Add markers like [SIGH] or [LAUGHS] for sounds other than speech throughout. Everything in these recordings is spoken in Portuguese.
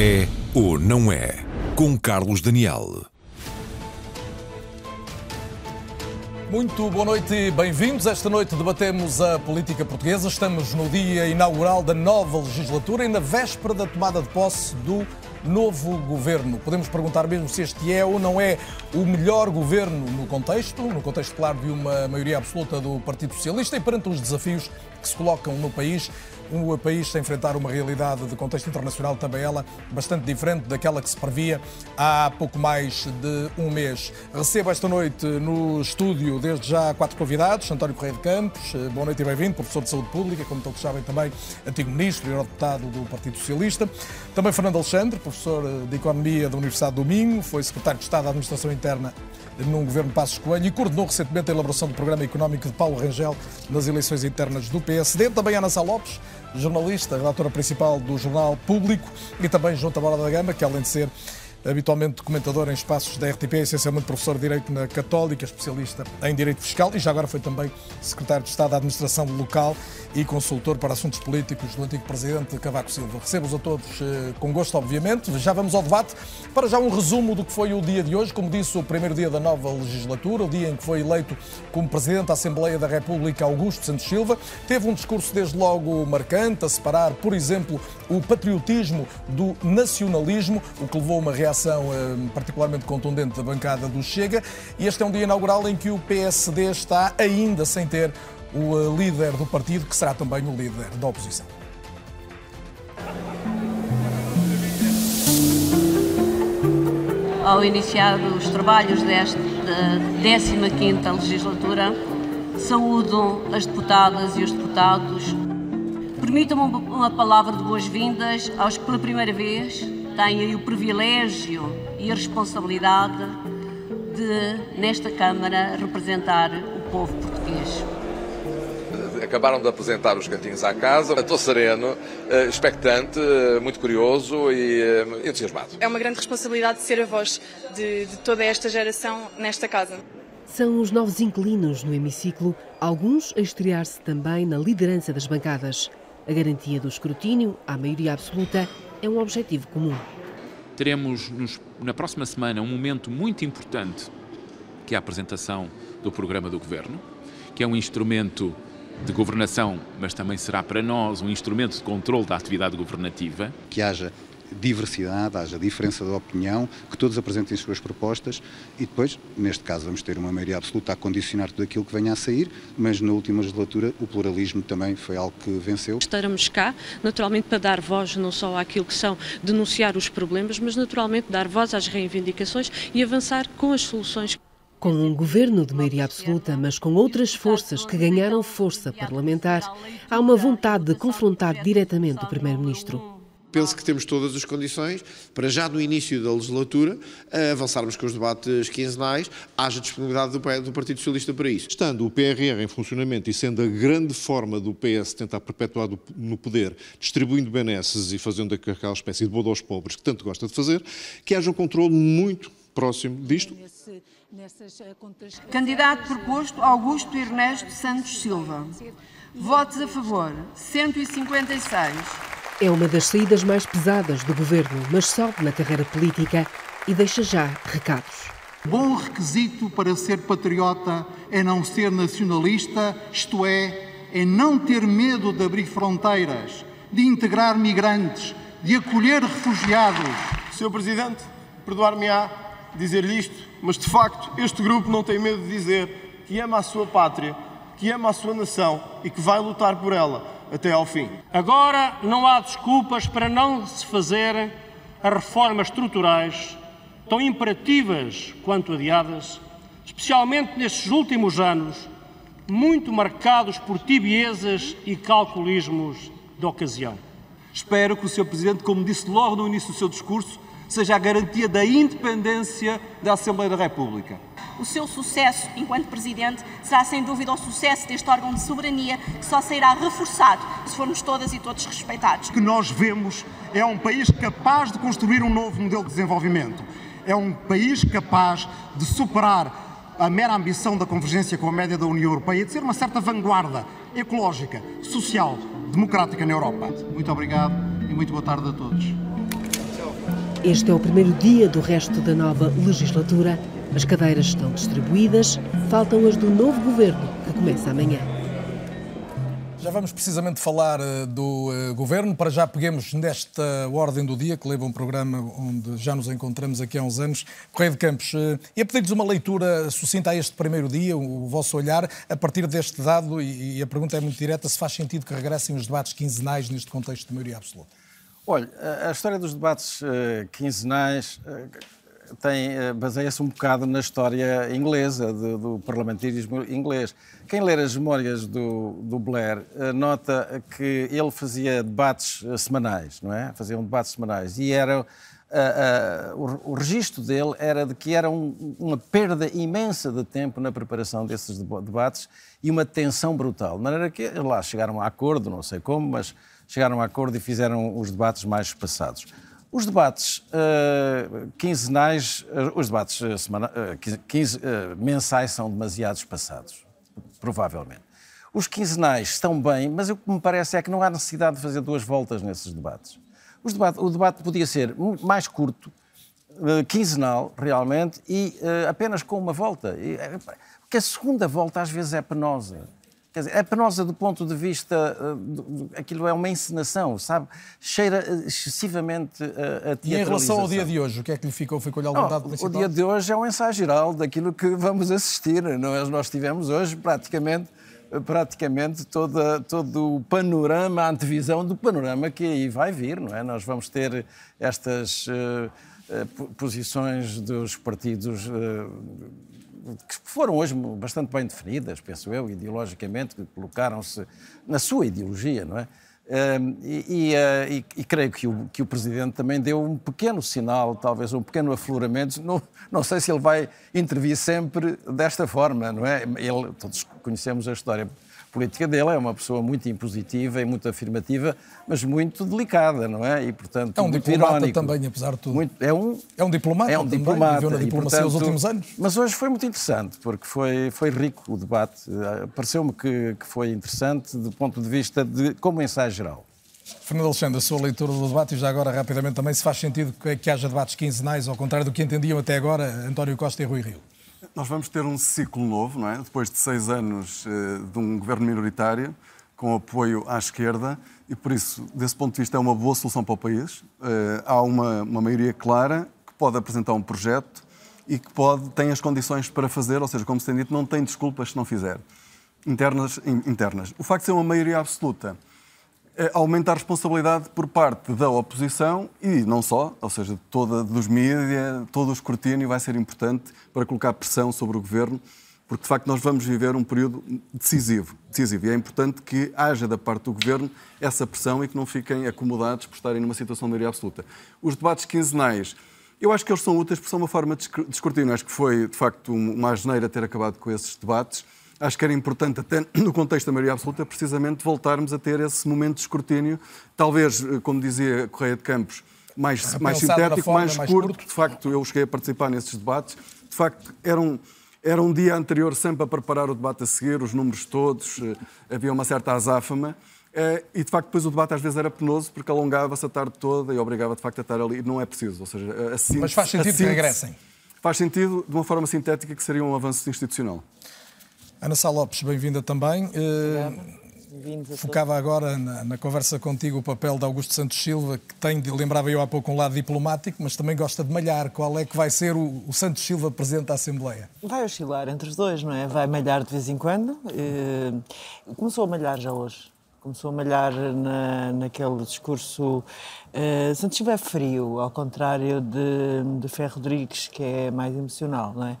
É ou não é? Com Carlos Daniel. Muito boa noite e bem-vindos. Esta noite debatemos a política portuguesa. Estamos no dia inaugural da nova legislatura e na véspera da tomada de posse do novo governo. Podemos perguntar mesmo se este é ou não é o melhor governo no contexto, no contexto, claro, de uma maioria absoluta do Partido Socialista e perante os desafios que se colocam no país o país a enfrentar uma realidade de contexto internacional, também ela bastante diferente daquela que se previa há pouco mais de um mês. Recebo esta noite no estúdio, desde já, quatro convidados. António Correia de Campos, eh, boa noite e bem-vindo, professor de Saúde Pública, como todos sabem também, antigo ministro e eurodeputado do Partido Socialista. Também Fernando Alexandre, professor eh, de Economia da Universidade do Minho, foi secretário de Estado da Administração Interna num governo Passos Coelho e coordenou recentemente a elaboração do programa económico de Paulo Rangel nas eleições internas do PSD. Também Ana Sá Lopes, jornalista, relatora principal do Jornal Público e também João Tabora da Gama, que além de ser habitualmente comentador em espaços da RTP, essencialmente professor de Direito na Católica, especialista em Direito Fiscal e já agora foi também secretário de Estado da Administração Local e consultor para assuntos políticos do antigo presidente Cavaco Silva. Recebo-os a todos eh, com gosto, obviamente. Já vamos ao debate. Para já um resumo do que foi o dia de hoje. Como disse, o primeiro dia da nova legislatura, o dia em que foi eleito como presidente da Assembleia da República Augusto Santos Silva. Teve um discurso desde logo marcante, a separar, por exemplo, o patriotismo do nacionalismo, o que levou a uma reação eh, particularmente contundente da bancada do Chega. E este é um dia inaugural em que o PSD está ainda sem ter o eh, líder do partido, que será também o líder da oposição. Ao iniciar os trabalhos desta 15ª legislatura, saúdo as deputadas e os deputados. Permitam-me uma palavra de boas-vindas aos que pela primeira vez têm o privilégio e a responsabilidade de, nesta Câmara, representar o povo português acabaram de apresentar os cantinhos à casa. Estou sereno, eh, expectante, eh, muito curioso e eh, entusiasmado. É uma grande responsabilidade ser a voz de, de toda esta geração nesta casa. São os novos inquilinos no hemiciclo, alguns a estrear-se também na liderança das bancadas. A garantia do escrutínio, à maioria absoluta, é um objetivo comum. Teremos nos, na próxima semana um momento muito importante, que é a apresentação do programa do Governo, que é um instrumento de governação, mas também será para nós um instrumento de controle da atividade governativa. Que haja diversidade, haja diferença de opinião, que todos apresentem as suas propostas e depois, neste caso, vamos ter uma maioria absoluta a condicionar tudo aquilo que venha a sair, mas na última legislatura o pluralismo também foi algo que venceu. Estaremos cá, naturalmente, para dar voz não só àquilo que são denunciar os problemas, mas naturalmente dar voz às reivindicações e avançar com as soluções. Com um governo de maioria absoluta, mas com outras forças que ganharam força parlamentar, há uma vontade de confrontar diretamente o Primeiro-Ministro. Penso que temos todas as condições para já no início da legislatura avançarmos com os debates quinzenais, haja disponibilidade do Partido Socialista para isso. Estando o PRR em funcionamento e sendo a grande forma do PS tentar perpetuar no poder, distribuindo benesses e fazendo aquela espécie de bodo aos pobres que tanto gosta de fazer, que haja um controle muito próximo disto. Eh, Candidato proposto Augusto Ernesto Santos Silva. Votos a favor, 156. É uma das saídas mais pesadas do governo, mas sobe na carreira política e deixa já recados. Bom requisito para ser patriota é não ser nacionalista, isto é, é não ter medo de abrir fronteiras, de integrar migrantes, de acolher refugiados. Sr. Presidente, perdoar-me-á dizer-lhe isto, mas de facto este grupo não tem medo de dizer que ama a sua pátria, que ama a sua nação e que vai lutar por ela até ao fim. Agora não há desculpas para não se fazerem as reformas estruturais tão imperativas quanto adiadas, especialmente nestes últimos anos, muito marcados por tibiezas e calculismos de ocasião. Espero que o Sr. Presidente, como disse logo no início do seu discurso, seja a garantia da independência da Assembleia da República. O seu sucesso enquanto Presidente será sem dúvida o sucesso deste órgão de soberania que só sairá reforçado se formos todas e todos respeitados. O que nós vemos é um país capaz de construir um novo modelo de desenvolvimento. É um país capaz de superar a mera ambição da convergência com a média da União Europeia e de ser uma certa vanguarda ecológica, social, democrática na Europa. Muito obrigado e muito boa tarde a todos. Este é o primeiro dia do resto da nova legislatura. As cadeiras estão distribuídas, faltam as do novo governo, que começa amanhã. Já vamos precisamente falar uh, do uh, governo. Para já peguemos nesta ordem do dia, que leva um programa onde já nos encontramos aqui há uns anos. Correio de Campos, uh, e a pedir-lhes uma leitura sucinta a este primeiro dia, o, vosso olhar, a partir deste dado, e, e, a pergunta é muito direta: se faz sentido que regressem os debates quinzenais neste contexto de maioria absoluta? Olha, a história dos debates quinzenais tem, eh, baseia-se um bocado na história inglesa, do, do, parlamentarismo inglês. Quem ler as memórias do, do, Blair eh, nota que ele fazia debates eh, semanais, não é? Fazia um debates semanais e era... O, o registro dele era de que era um, uma perda imensa de tempo na preparação desses debates e uma tensão brutal. De maneira que lá chegaram a acordo, não sei como, mas chegaram a acordo e fizeram os debates mais espaçados. Os debates uh, quinzenais, uh, os debates uh, semana, quinze, mensais são demasiado espaçados, provavelmente. Os quinzenais estão bem, mas o que me parece é que não há necessidade de fazer duas voltas nesses debates. Debate, o debate podia ser mais curto, quinzenal, realmente, e apenas com uma volta. Porque a segunda volta às vezes é penosa. Quer dizer, é penosa do ponto de vista. Uh, aquilo é uma encenação, sabe? Cheira excessivamente a, a E em relação ao dia de hoje, o que é que lhe ficou? Ficou-lhe algum dado principal? O dia de hoje é um ensaio geral daquilo que vamos assistir. Não é? Nós tivemos hoje praticamente praticamente toda, todo o panorama, a antevisão do panorama que aí vai vir, não é? Nós vamos ter estas uh, posições dos partidos uh, que foram hoje bastante bem definidas, penso eu, ideologicamente, que colocaram-se na sua ideologia, não é? E, e, eh, e, e, creio que o, que o Presidente também deu um pequeno sinal, talvez um pequeno afloramento. Não, não sei se ele vai intervir sempre desta forma, não é? Ele, todos conhecemos a história política dele, é uma pessoa muito impositiva e muito afirmativa, mas muito delicada, não é? E, portanto, é um diplomata irónico. também, apesar de tudo. Muito, é, um, é um diplomata é um também, diplomata, viveu na diplomacia nos últimos anos. Mas hoje foi muito interessante, porque foi, foi rico o debate. Pareceu-me que, que foi interessante do ponto de vista de como ensaio geral. Fernando Alexandre, a sua leitura do debate e já agora rapidamente também se faz sentido que, que haja debates quinzenais, ao contrário do que entendiam até agora António Costa e Rui Rio. Nós vamos ter um ciclo novo, não é? Depois de seis anos eh, de um governo minoritário, com apoio à esquerda, e por isso, desse ponto de vista, é uma boa solução para o país. Eh, há uma, uma maioria clara que pode apresentar um projeto e que pode, tem as condições para fazer, ou seja, como se tem dito, não tem desculpas se não fizer. Internas, internas. O facto de ser uma maioria absoluta aumenta a responsabilidade por parte da oposição e não só, ou seja, toda dos mídias, todo o escrutínio vai ser importante para colocar pressão sobre o governo, porque de facto nós vamos viver um período decisivo, decisivo e é importante que haja da parte do governo essa pressão e que não fiquem acomodados por estarem numa situação de maioria absoluta. Os debates quinzenais, eu acho que eles são úteis porque são uma forma de escrutínio. Acho que foi, de facto, uma asneira ter acabado com esses debates acho que era importante, até [CLEARS THROAT] no contexto da maioria absoluta, precisamente voltarmos a ter esse momento de escrutínio, talvez, eh, como dizia Correia de Campos, mais, mais sintético, mais, mais curto. curto. De facto, eu cheguei a participar nesses debates. De facto, era um, era um dia anterior sempre a preparar o debate a seguir, os números todos, eh, havia uma certa azáfama. Eh, e de facto, depois o debate às vezes era penoso porque alongava-se a tarde toda e obrigava de facto a estar ali. Não é preciso. Ou seja, assim, Mas faz sentido que regressem. Faz sentido de uma forma sintética que seria um avanço institucional. Ana Sá Lopes, bem-vinda também. Uh, focava agora na, na, conversa contigo o papel de Augusto Santos Silva, que tem, lembrava eu há pouco, um lado diplomático, mas também gosta de malhar. Qual é que vai ser o, o Santos Silva presidente da Assembleia? Vai oscilar entre os dois, não é? Vai malhar de vez em quando. Uh, começou a malhar já hoje começou a malhar na, naquele discurso. Uh, Santos frio, ao contrário de, de Ferro Rodrigues, que é mais emocional, não é?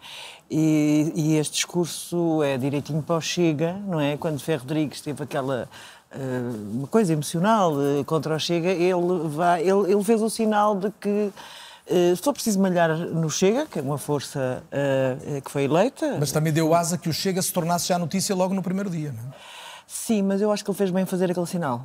E, e, este discurso é direitinho para o Chega, não é? Quando Ferro Rodrigues teve aquela uh, uma coisa emocional uh, contra o Chega, ele, vai, ele, ele fez o sinal de que Uh, for preciso malhar no Chega, que é uma força uh, que foi eleita. Mas também deu asa que o Chega se tornasse já notícia logo no primeiro dia, não é? Sim, mas eu acho que ele fez bem fazer aquele sinal.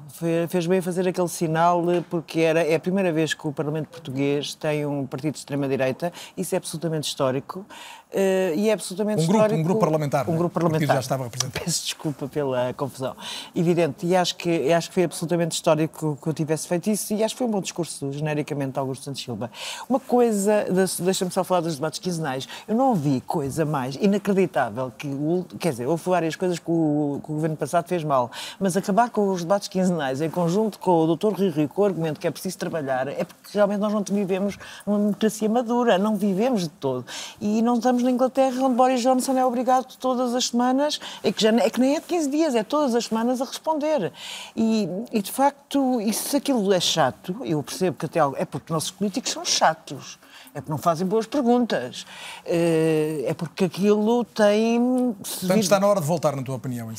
Fez bem fazer aquele sinal eh, porque era, é a primeira vez que o Parlamento Português tem um partido de extrema-direita. Isso é absolutamente histórico. Uh, e é absolutamente um grupo, histórico. Um grupo parlamentar. Um grupo parlamentar. já estava representado. Peço desculpa pela confusão. Evidente. E acho que, acho que foi absolutamente histórico que eu tivesse feito isso e acho que foi um bom discurso, genericamente, de Augusto Santos Silva. Uma coisa, deixa-me só falar dos debates quinzenais. Eu não ouvi coisa mais inacreditável que o. Quer dizer, houve várias coisas que o, que o governo passado fez mal, mas acabar com os debates quinzenais em conjunto com o Dr. Rui Rio, com o argumento que é preciso trabalhar, é porque realmente nós não vivemos numa democracia madura, não vivemos de todo. E não estamos na Inglaterra, onde Boris Johnson é obrigado todas as semanas, é que, já, é que nem é de 15 dias, é todas as semanas a responder. E, e de facto, se aquilo é chato, eu percebo que até é porque nossos políticos são chatos é porque não fazem boas perguntas, eh, é porque aquilo tem. Portanto, está na hora de voltar, na tua opinião, em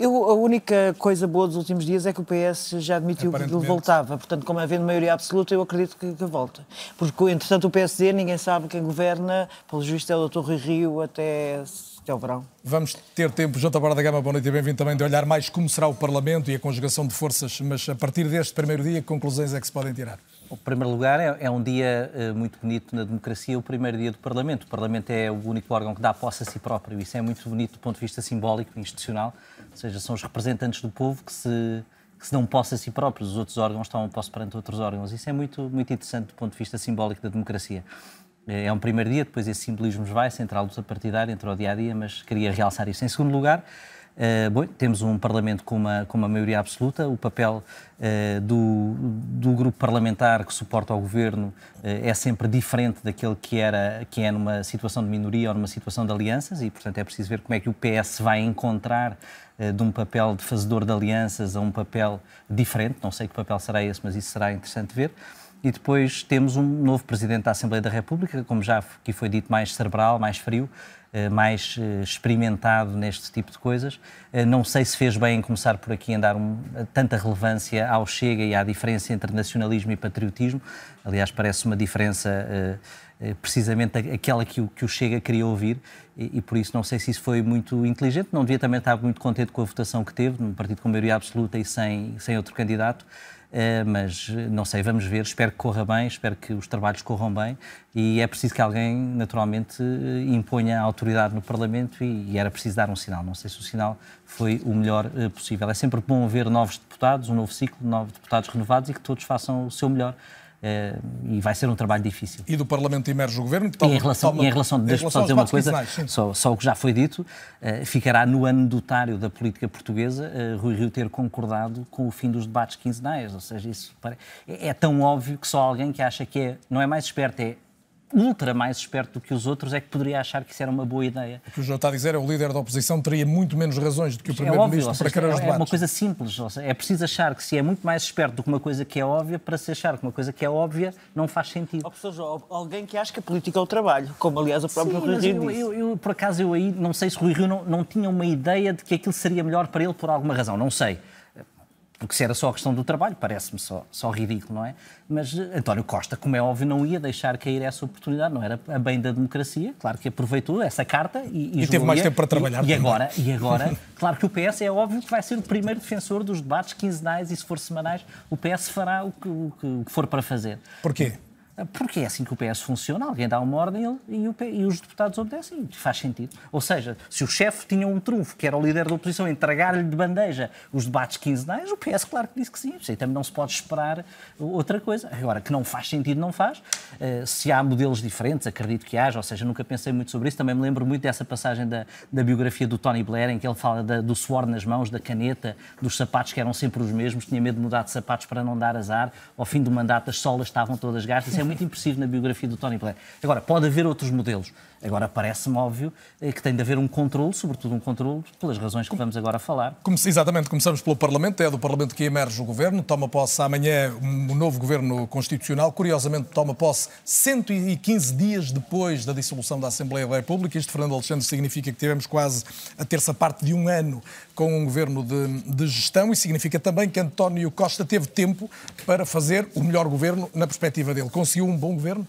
Eu, a única coisa boa dos últimos dias é que o PS já admitiu que ele voltava. Portanto, como havendo maioria absoluta, eu acredito que, que volta. Porque, entretanto, o PSD, ninguém sabe quem governa, pelo juiz é o Dr. Rui Rio até até o verão. Vamos ter tempo, Jota Barra da Gama, boa noite e bem-vindo também, de olhar mais como será o Parlamento e a conjugação de forças, mas a partir deste primeiro dia, que conclusões é que se podem tirar? Em primeiro lugar, é, é um dia uh, muito bonito na democracia, o primeiro dia do Parlamento. O Parlamento é o único órgão que dá posse a si próprio. Isso é muito bonito do ponto de vista simbólico e institucional. Ou seja, são os representantes do povo que se, que se dão posse a si próprios. Os outros órgãos estão posse perante outros órgãos. Isso é muito, muito interessante do ponto de vista simbólico da democracia. É, é um primeiro dia, depois esse simbolismo vai, central a luta partidária, entre o dia a dia, mas queria realçar isso. Em segundo lugar, Uh, bom, temos um Parlamento com uma, com uma maioria absoluta. O papel uh, do, do grupo parlamentar que suporta o governo uh, é sempre diferente daquele que, era, que é numa situação de minoria ou numa situação de alianças, e, portanto, é preciso ver como é que o PS vai encontrar de um papel de fazedor de alianças a um papel diferente. Não sei que papel será esse, mas isso será interessante ver. E depois temos um novo Presidente da Assembleia da República, como já aqui foi dito, mais cerebral, mais frio, mais eh, experimentado neste tipo de coisas. Eh, não sei se fez bem em começar por aqui em dar um, tanta relevância ao Chega e à diferença entre nacionalismo e patriotismo. Aliás, parece uma diferença precisamente aquela que o, que o Chega queria ouvir e, e, por isso não sei se isso foi muito inteligente. Não devia também estar muito contente com a votação que teve, num partido com maioria absoluta e sem, sem outro candidato. Eh, mas não sei, vamos ver. Espero que corra bem, espero que os trabalhos corram bem e é preciso que alguém, naturalmente, eh, imponha autoridade no Parlamento e, era preciso dar um sinal. Não sei se o sinal foi o melhor eh, possível. É sempre bom ver novos deputados, um novo ciclo novos deputados renovados e que todos façam o seu melhor. Uh, e vai ser um trabalho difícil. E do Parlamento emerge o Governo? Que toma, e em relação, toma, em relação deixa-me só dizer uma coisa, só, só, o que já foi dito, uh, ficará no anedotário da política portuguesa uh, Rui Rio ter concordado com o fim dos debates quinzenais, ou seja, isso é, é tão óbvio que só alguém que acha que é, não é mais esperto, é ultra mais esperto do que os outros é que poderia achar que isso era uma boa ideia. O que o João está a dizer é que o líder da oposição teria muito menos razões do que o é primeiro-ministro é para querer os debates. É uma coisa simples, seja, é preciso achar que se é muito mais esperto do que uma coisa que é óbvia para se achar que uma coisa que é óbvia não faz sentido. Oh, professor João, alguém que acha que a política é o trabalho, como aliás o próprio Sim, Rui Rio eu, disse. Eu, eu, por acaso, eu aí não sei se Rui Rio não, não tinha uma ideia de que aquilo seria melhor para ele por alguma razão, não sei porque se era só a questão do trabalho, parece-me só, só ridículo, não é? Mas eh, António Costa, como é óbvio, não ia deixar cair essa oportunidade, não era a bem da democracia, claro que aproveitou essa carta e, e, e teve mais tempo para trabalhar. E, e agora, e agora, [LAUGHS] claro que o PS é óbvio que vai ser o primeiro defensor dos debates quinzenais e se for semanais, o PS fará o que, o que, o que for para fazer. Porquê? Porque é assim que o PS funciona, alguém dá uma ordem e, o, e os deputados obedecem, faz sentido. Ou seja, se o chefe tinha um trunfo, que era o líder da oposição, entregar-lhe de bandeja os debates quinzenais, o PS claro que disse que sim, aí também não se pode esperar outra coisa. Agora, que não faz sentido, não faz. Uh, se há modelos diferentes, acredito que haja, ou seja, nunca pensei muito sobre isso, também me lembro muito dessa passagem da, da biografia do Tony Blair, em que ele fala da, do suor nas mãos, da caneta, dos sapatos que eram sempre os mesmos, tinha medo de mudar de sapatos para não dar azar, ao fim do mandato as solas estavam todas gastas, é muito impressivo na biografia do Tony Blair. Agora, pode haver outros modelos. Agora, parece-me óbvio eh, que tem de haver um controle, sobretudo um controle, pelas razões que vamos agora falar. Como, exatamente, começamos pelo Parlamento, é do Parlamento que emerge o Governo, toma posse amanhã um novo Governo Constitucional, curiosamente toma posse 115 dias depois da dissolução da Assembleia da República. Isto, Fernando Alexandre, significa que tivemos quase a terça parte de um ano com um Governo de, de gestão e significa também que António Costa teve tempo para fazer o melhor Governo na perspectiva dele. Conseguiu um bom Governo?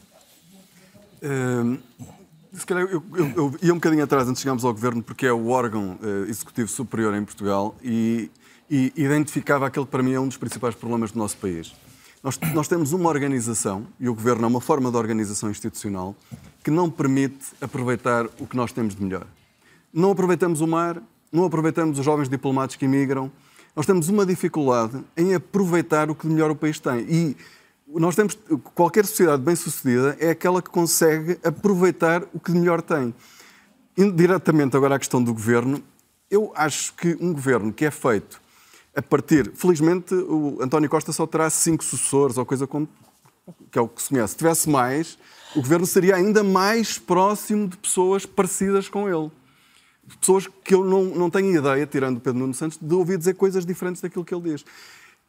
Uh Se calhar eu, eu, eu, ia um bocadinho atrás antes de chegarmos ao governo, porque é o órgão uh, executivo superior em Portugal e, e, identificava aquele que para mim é um dos principais problemas do nosso país. Nós, nós temos uma organização, e o governo é uma forma de organização institucional, que não permite aproveitar o que nós temos de melhor. Não aproveitamos o mar, não aproveitamos os jovens diplomatas que imigram. Nós temos uma dificuldade em aproveitar o que de melhor o país tem. E nós temos qualquer sociedade bem-sucedida é aquela que consegue aproveitar o que de melhor tem. Diretamente agora à questão do governo, eu acho que um governo que é feito a partir, felizmente, o António Costa só terá cinco sucessores ou coisa como que é o que se conhece. Se tivesse mais, o governo seria ainda mais próximo de pessoas parecidas com ele. Pessoas que eu não, não tenho ideia, tirando Pedro Nuno Santos, de ouvir dizer coisas diferentes daquilo que ele diz.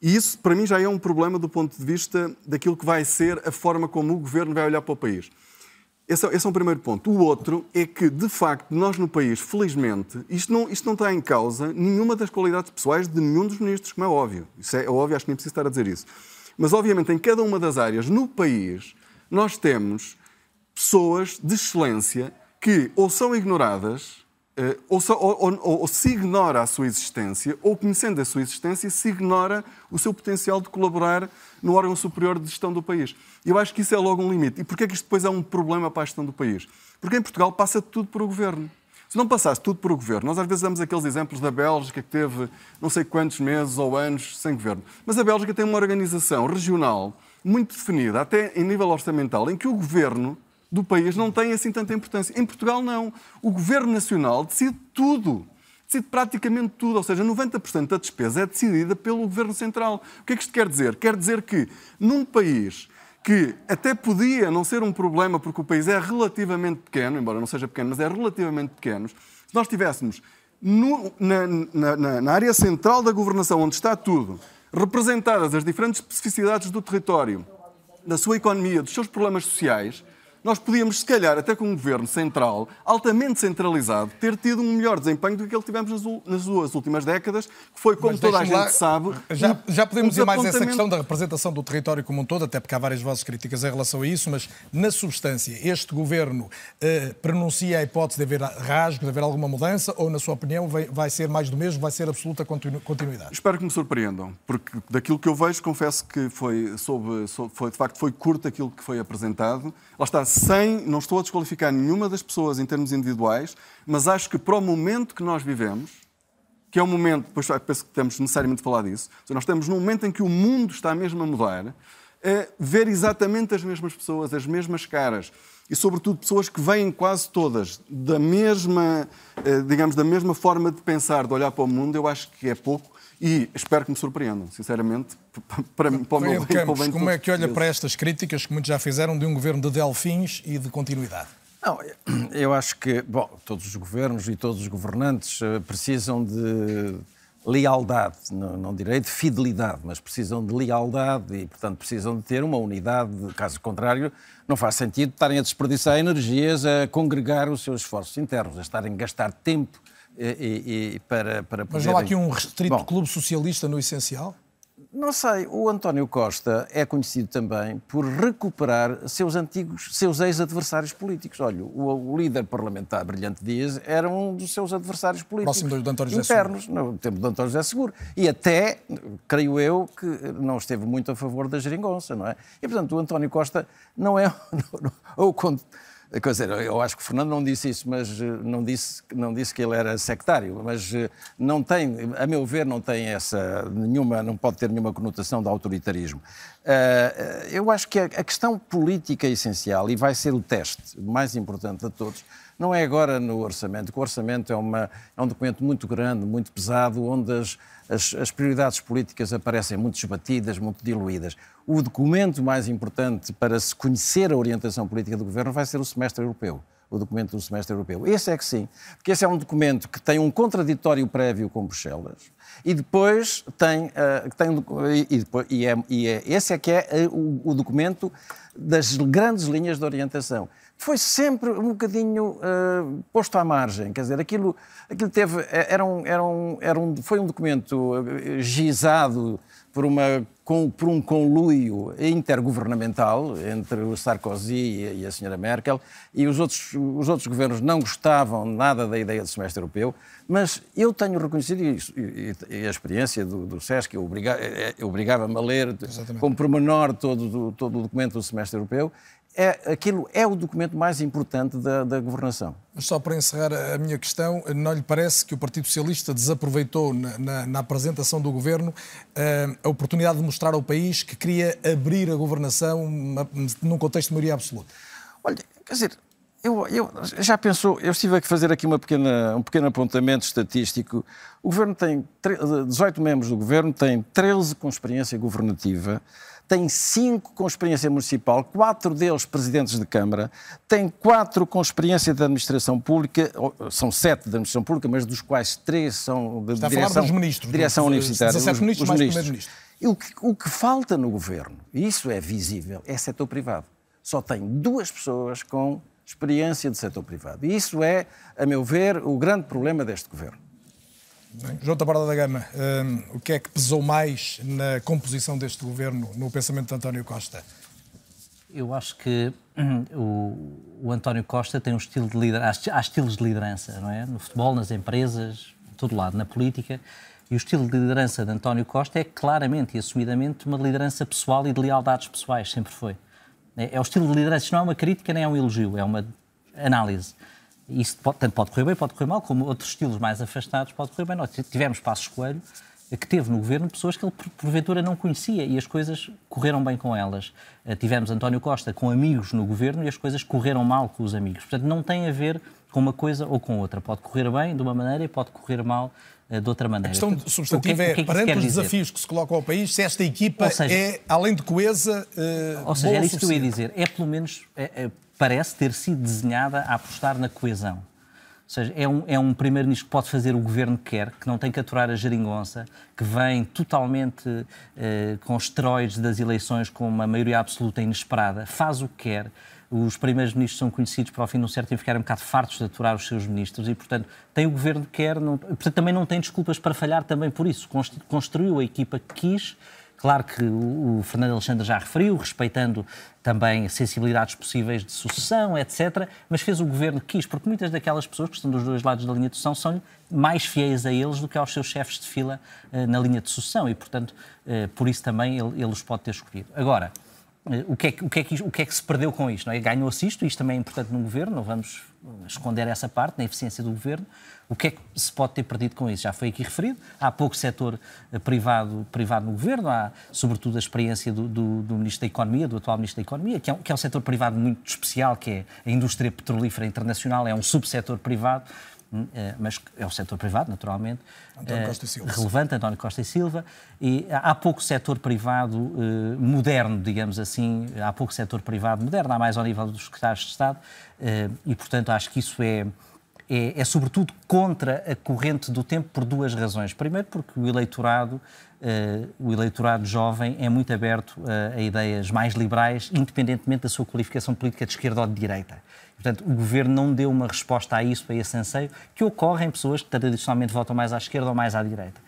E isso, para mim, já é um problema do ponto de vista daquilo que vai ser a forma como o governo vai olhar para o país. Esse, é, esse é um primeiro ponto. O outro é que, de facto, nós no país, felizmente, isto não, isto não está em causa nenhuma das qualidades pessoais de nenhum dos ministros, como é óbvio. Isso é óbvio, acho que nem preciso estar a dizer isso. Mas, obviamente, em cada uma das áreas no país, nós temos pessoas de excelência que ou são ignoradas eh, ou, ou, ou, ou, se ignora a sua existência, ou conhecendo a sua existência, se ignora o seu potencial de colaborar no órgão superior de gestão do país. Eu acho que isso é logo um limite. E porquê é que isto depois é um problema para a gestão do país? Porque em Portugal passa tudo por o governo. Se não passasse tudo por o governo, nós às vezes damos aqueles exemplos da Bélgica que teve não sei quantos meses ou anos sem governo. Mas a Bélgica tem uma organização regional muito definida, até em nível orçamental, em que o governo do país não tem assim tanta importância. Em Portugal, não. O Governo Nacional decide tudo. Decide praticamente tudo, ou seja, 90% da despesa é decidida pelo Governo Central. O que é que isto quer dizer? Quer dizer que num país que até podia não ser um problema porque o país é relativamente pequeno, embora não seja pequeno, mas é relativamente pequeno, se nós tivéssemos no, na, na, na área central da governação, onde está tudo, representadas as diferentes especificidades do território, da sua economia, dos seus problemas sociais, nós podíamos, se calhar, até com um governo central, altamente centralizado, ter tido um melhor desempenho do que que tivemos nas duas últimas décadas, que foi, como Mas toda a gente lá, sabe. Já, já podemos um ir mais a essa questão da representação do território como um todo, até porque há várias vozes críticas em relação a isso, mas, na substância, este governo eh, pronuncia a hipótese de haver rasgo, de haver alguma mudança, ou, na sua opinião, vai, vai ser mais do mesmo, vai ser absoluta continuidade? Espero que me surpreendam, porque daquilo que eu vejo, confesso que foi, soube, soube, foi de facto, foi curto aquilo que foi apresentado. Lá está, sem, não estou a desqualificar nenhuma das pessoas em termos individuais, mas acho que para o momento que nós vivemos, que é um momento, depois penso que temos necessariamente de falar disso, nós estamos num momento em que o mundo está mesmo a mudar, é ver exatamente as mesmas pessoas, as mesmas caras, e sobretudo pessoas que vêm quase todas da mesma, eh, digamos, da mesma forma de pensar, de olhar para o mundo, eu acho que é pouco e espero que me surpreendam, sinceramente, para, para o meu bem, Campos, bem Como é que olha para estas críticas que muitos já fizeram de um governo de delfins e de continuidade? Não, [CLEARS THROAT] eu acho que, bom, todos os governos e todos os governantes eh, precisam de lealdade, não, não direi de fidelidade, mas precisam de lealdade e, portanto, precisam de ter uma unidade. Caso contrário, não faz sentido estarem a desperdiçar energias a congregar os seus esforços internos, a estarem a gastar tempo e, e para, para poderem... Mas não há aqui um restrito Bom, clube socialista no essencial? Não sei, o António Costa é conhecido também por recuperar seus antigos, seus ex-adversários políticos. Olha, o, o, líder parlamentar Brilhante Dias era um dos seus adversários políticos Próximo do António internos, José no tempo do António José Seguro. E até, creio eu, que não esteve muito a favor da geringonça, não é? E, portanto, o António Costa não é... [LAUGHS] ou quando Quer dizer, eu acho que o Fernando não disse isso, mas eh, não disse, não disse que ele era sectário, mas eh, não tem, a meu ver, não tem essa nenhuma, não pode ter nenhuma conotação de autoritarismo. Eh, eu acho que a questão política essencial, e vai ser o teste mais importante de todos, não é agora no orçamento, o orçamento é, uma, é um documento muito grande, muito pesado, onde as, as, as prioridades políticas aparecem muito esbatidas, muito diluídas. O documento mais importante para se conhecer a orientação política do governo vai ser o semestre europeu o documento do semestre europeu. Esse é que sim, porque esse é um documento que tem um contraditório prévio com Bruxelas e depois tem, uh, tem e, depois, e, é, e é, esse é que é uh, o, o, documento das grandes linhas de orientação foi sempre um bocadinho uh, posto à margem. Quer dizer, aquilo, aquilo teve, era um, era um, era um, foi um documento uh, gizado por, uma, com, por um conluio intergovernamental entre o Sarkozy e, e a senhora Merkel, e os outros, os outros governos não gostavam nada da ideia do semestre europeu, mas eu tenho reconhecido, e, e, e a experiência do, do SESC obriga, obrigava-me a ler Exatamente. com pormenor todo, todo o documento do semestre europeu, é, aquilo é o documento mais importante da, da, governação. Mas só para encerrar a minha questão, não lhe parece que o Partido Socialista desaproveitou na, na, na apresentação do governo uh, a oportunidade de mostrar ao país que queria abrir a governação num contexto de maioria absoluta? Olha, quer dizer, eu, eu, já pensou, eu estive a fazer aqui uma pequena, um pequeno apontamento estatístico. O governo tem 18 membros do governo, tem 13 com experiência governativa tem cinco com experiência municipal, quatro deles presidentes de Câmara, tem quatro com experiência de administração pública, são sete de administração pública, mas dos quais três são de Está direção, dos ministros, direção dos, universitária. 17 ministros, os, mais primeiro-ministro. O que, o que falta no governo, e isso é visível, é setor privado. Só tem duas pessoas com experiência de setor privado. E isso é, a meu ver, o grande problema deste governo. Bem, João Tabarda da Gama, um, o que é que pesou mais na composição deste governo, no pensamento de António Costa? Eu acho que hum, o, o, António Costa tem um estilo de liderança, há, estilos de liderança, não é? No futebol, nas empresas, em todo lado, na política. E o estilo de liderança de António Costa é claramente e assumidamente uma liderança pessoal e de lealdades pessoais, sempre foi. É, é o estilo de liderança, isto não é uma crítica nem é um elogio, é uma análise. Isso pode, tanto pode correr bem, pode correr mal, como outros estilos mais afastados pode correr bem. Nós tivemos Passos Coelho, que teve no governo pessoas que ele porventura não conhecia e as coisas correram bem com elas. Eh, tivemos António Costa com amigos no governo e as coisas correram mal com os amigos. Portanto, não tem a ver com uma coisa ou com outra. Pode correr bem de uma maneira e pode correr mal eh, de outra maneira. A questão Portanto, substantiva é, que é, que perante os desafios que se colocam ao país, se esta equipa seja, é, além de coesa, uh, Ou seja, era isso que eu ia dizer. É pelo menos, é, é, parece ter sido desenhada a apostar na coesão. Ou seja, é um, é um primeiro-ministro que pode fazer o governo que quer, que não tem que aturar a geringonça, que vem totalmente eh, com esteroides das eleições com uma maioria absoluta inesperada, faz o que quer. Os primeiros ministros são conhecidos para, ao fim de um certo tempo, ficarem um bocado fartos de aturar os seus ministros e, portanto, tem o governo que quer, não, portanto, também não tem desculpas para falhar também por isso. Construiu a equipa que quis, Claro que o Fernando Alexandre já referiu, respeitando também sensibilidades possíveis de sucessão, etc., mas fez o governo que quis, porque muitas daquelas pessoas que estão dos dois lados da linha de sucessão são mais fiéis a eles do que aos seus chefes de fila uh, na linha de sucessão e, portanto, uh, por isso também ele, ele os pode ter escolhido. Agora, uh, o, que é que, o, que é que, o que é que se perdeu com isto? É? Ganhou-se isto, isto também é importante no governo, não vamos esconder essa parte, na eficiência do governo, o que é que se pode ter perdido com isso? Já foi aqui referido. Há pouco setor eh, privado, privado no governo, há sobretudo a experiência do, do, do Ministro da Economia, do atual Ministro da Economia, que é, um, que é um setor privado muito especial, que é a indústria petrolífera internacional, é um subsetor privado mas é o setor privado, naturalmente, António Costa e Silva. relevante, António Costa e Silva, e há pouco setor privado moderno, digamos assim, há pouco setor privado moderno, há mais ao nível dos secretários de Estado, e, portanto, acho que isso é, é, é, sobretudo contra a corrente do tempo por duas razões. Primeiro, porque o eleitorado, uh, o eleitorado jovem é muito aberto a ideias mais liberais, independentemente da sua qualificação política de esquerda ou de direita. Portanto, o governo não deu uma resposta a isso, a esse anseio, que ocorre em pessoas que tradicionalmente votam mais à esquerda ou mais à direita.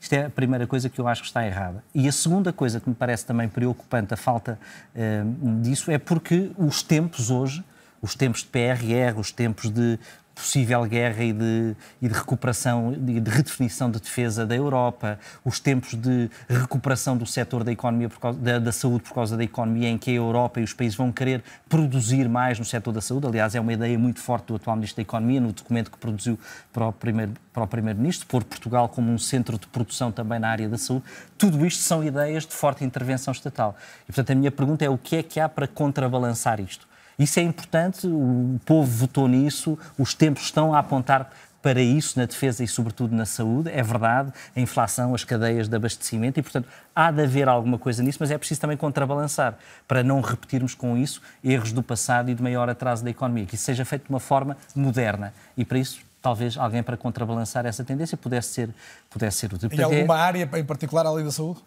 Isto é a primeira coisa que eu acho que está errada. E a segunda coisa que me parece também preocupante, a falta uh, disso, é porque os tempos hoje, os tempos de PRR, os tempos de possível guerra e de, e de recuperação, de, de, redefinição de defesa da Europa, os tempos de recuperação do setor da economia, causa, da, da, saúde por causa da economia, em que a Europa e os países vão querer produzir mais no setor da saúde. Aliás, é uma ideia muito forte do atual Ministro da Economia, no documento que produziu para o primeiro para o Primeiro-Ministro, pôr Portugal como um centro de produção também na área da saúde. Tudo isto são ideias de forte intervenção estatal. E, portanto, a minha pergunta é o que é que há para contrabalançar isto? Isso é importante, o povo votou nisso, os tempos estão a apontar para isso na defesa e, sobretudo, na saúde. É verdade, a inflação, as cadeias de abastecimento e, portanto, há de haver alguma coisa nisso, mas é preciso também contrabalançar para não repetirmos com isso erros do passado e de maior atraso da economia, que isso seja feito de uma forma moderna. E, para isso, talvez alguém para contrabalançar essa tendência pudesse ser, pudesse ser útil. Em alguma área em particular, além da saúde?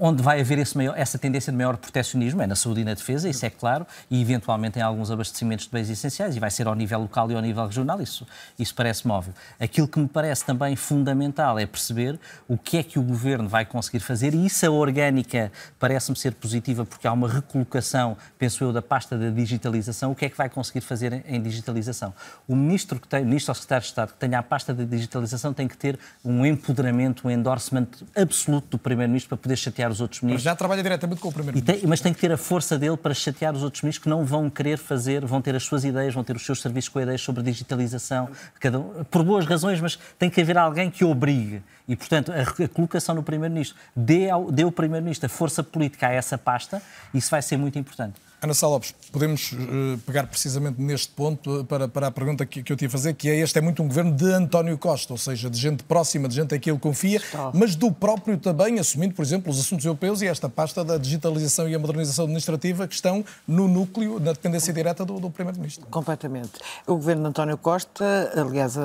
Onde vai haver maior, essa tendência de maior proteccionismo é na saúde e na defesa, isso é claro, e eventualmente em alguns abastecimentos de bens essenciais, e vai ser ao nível local e ao nível regional, isso, isso parece-me óbvio. Aquilo que me parece também fundamental é perceber o que é que o governo vai conseguir fazer, e isso a orgânica parece-me ser positiva, porque há uma recolocação, penso eu, da pasta da digitalização, o que é que vai conseguir fazer em, digitalização? O ministro, que tem, o ministro ou secretário de Estado que tenha a pasta da digitalização tem que ter um empoderamento, um endorsement absoluto do primeiro-ministro para poder chatear os outros ministros. Mas já trabalha diretamente com o Primeiro-Ministro. Mas tem que ter a força dele para chatear os outros ministros que não vão querer fazer, vão ter as suas ideias, vão ter os seus serviços com ideias sobre digitalização, cada por boas razões, mas tem que haver alguém que obrigue. E, portanto, a, colocação no Primeiro-Ministro dê, ao, dê ao Primeiro-Ministro a força política a essa pasta, isso vai ser muito importante. Ana Sá Lopes, podemos uh, pegar precisamente neste ponto uh, para, para a pergunta que, que eu tinha a fazer, que é este é muito um governo de António Costa, ou seja, de gente próxima, de gente a quem ele confia, Está. mas do próprio também, assumindo, por exemplo, os assuntos europeus e esta pasta da digitalização e a modernização administrativa que estão no núcleo, na dependência direta do, do Primeiro-Ministro. Completamente. O governo de António Costa, aliás, a,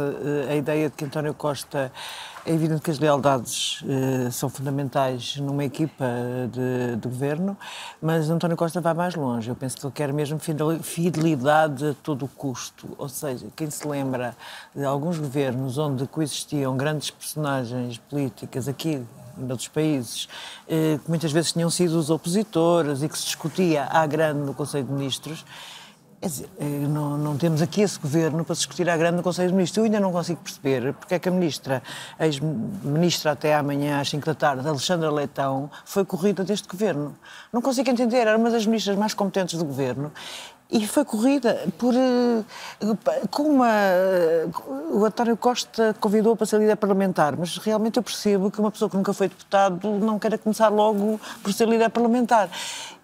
a ideia de que António Costa é evidente que as lealdades eh, são fundamentais numa equipa de, de, governo, mas António Costa vai mais longe. Eu penso que ele quer mesmo fidelidade a todo custo. Ou seja, quem se lembra de alguns governos onde coexistiam grandes personagens políticas aqui noutros países, eh, que muitas vezes tinham sido os opositores e que se discutia à grande no Conselho de Ministros, dizer, eh, não, não, temos aqui esse governo para discutir à grande no Conselho de Ministros. Eu ainda não consigo perceber porque é que a ministra, ex-ministra até amanhã às 5 da tarde, Alexandra Leitão, foi corrida deste governo. Não consigo entender, era uma das ministras mais competentes do governo e foi corrida por eh, com uma o António Costa convidou para ser líder parlamentar, mas realmente eu percebo que uma pessoa que nunca foi deputado não queira começar logo por ser líder parlamentar.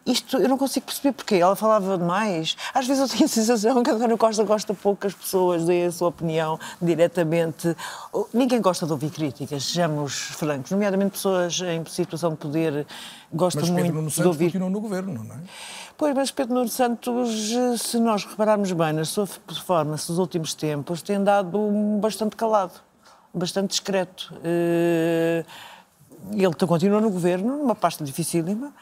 Isto eu não consigo perceber porquê. Ela falava demais. Às vezes eu tenho a sensação que António Costa gosta pouco que as pessoas deem a sua opinião diretamente. Ninguém gosta de ouvir críticas, sejamos francos, nomeadamente pessoas em situação de poder gostam mas muito Nuno de ouvir. no governo, não é? Pois, mas Pedro Nuno Santos, se nós repararmos bem na sua performance nos últimos tempos, tem dado bastante calado, bastante discreto. Eh, ele continua no governo, numa pasta dificílima,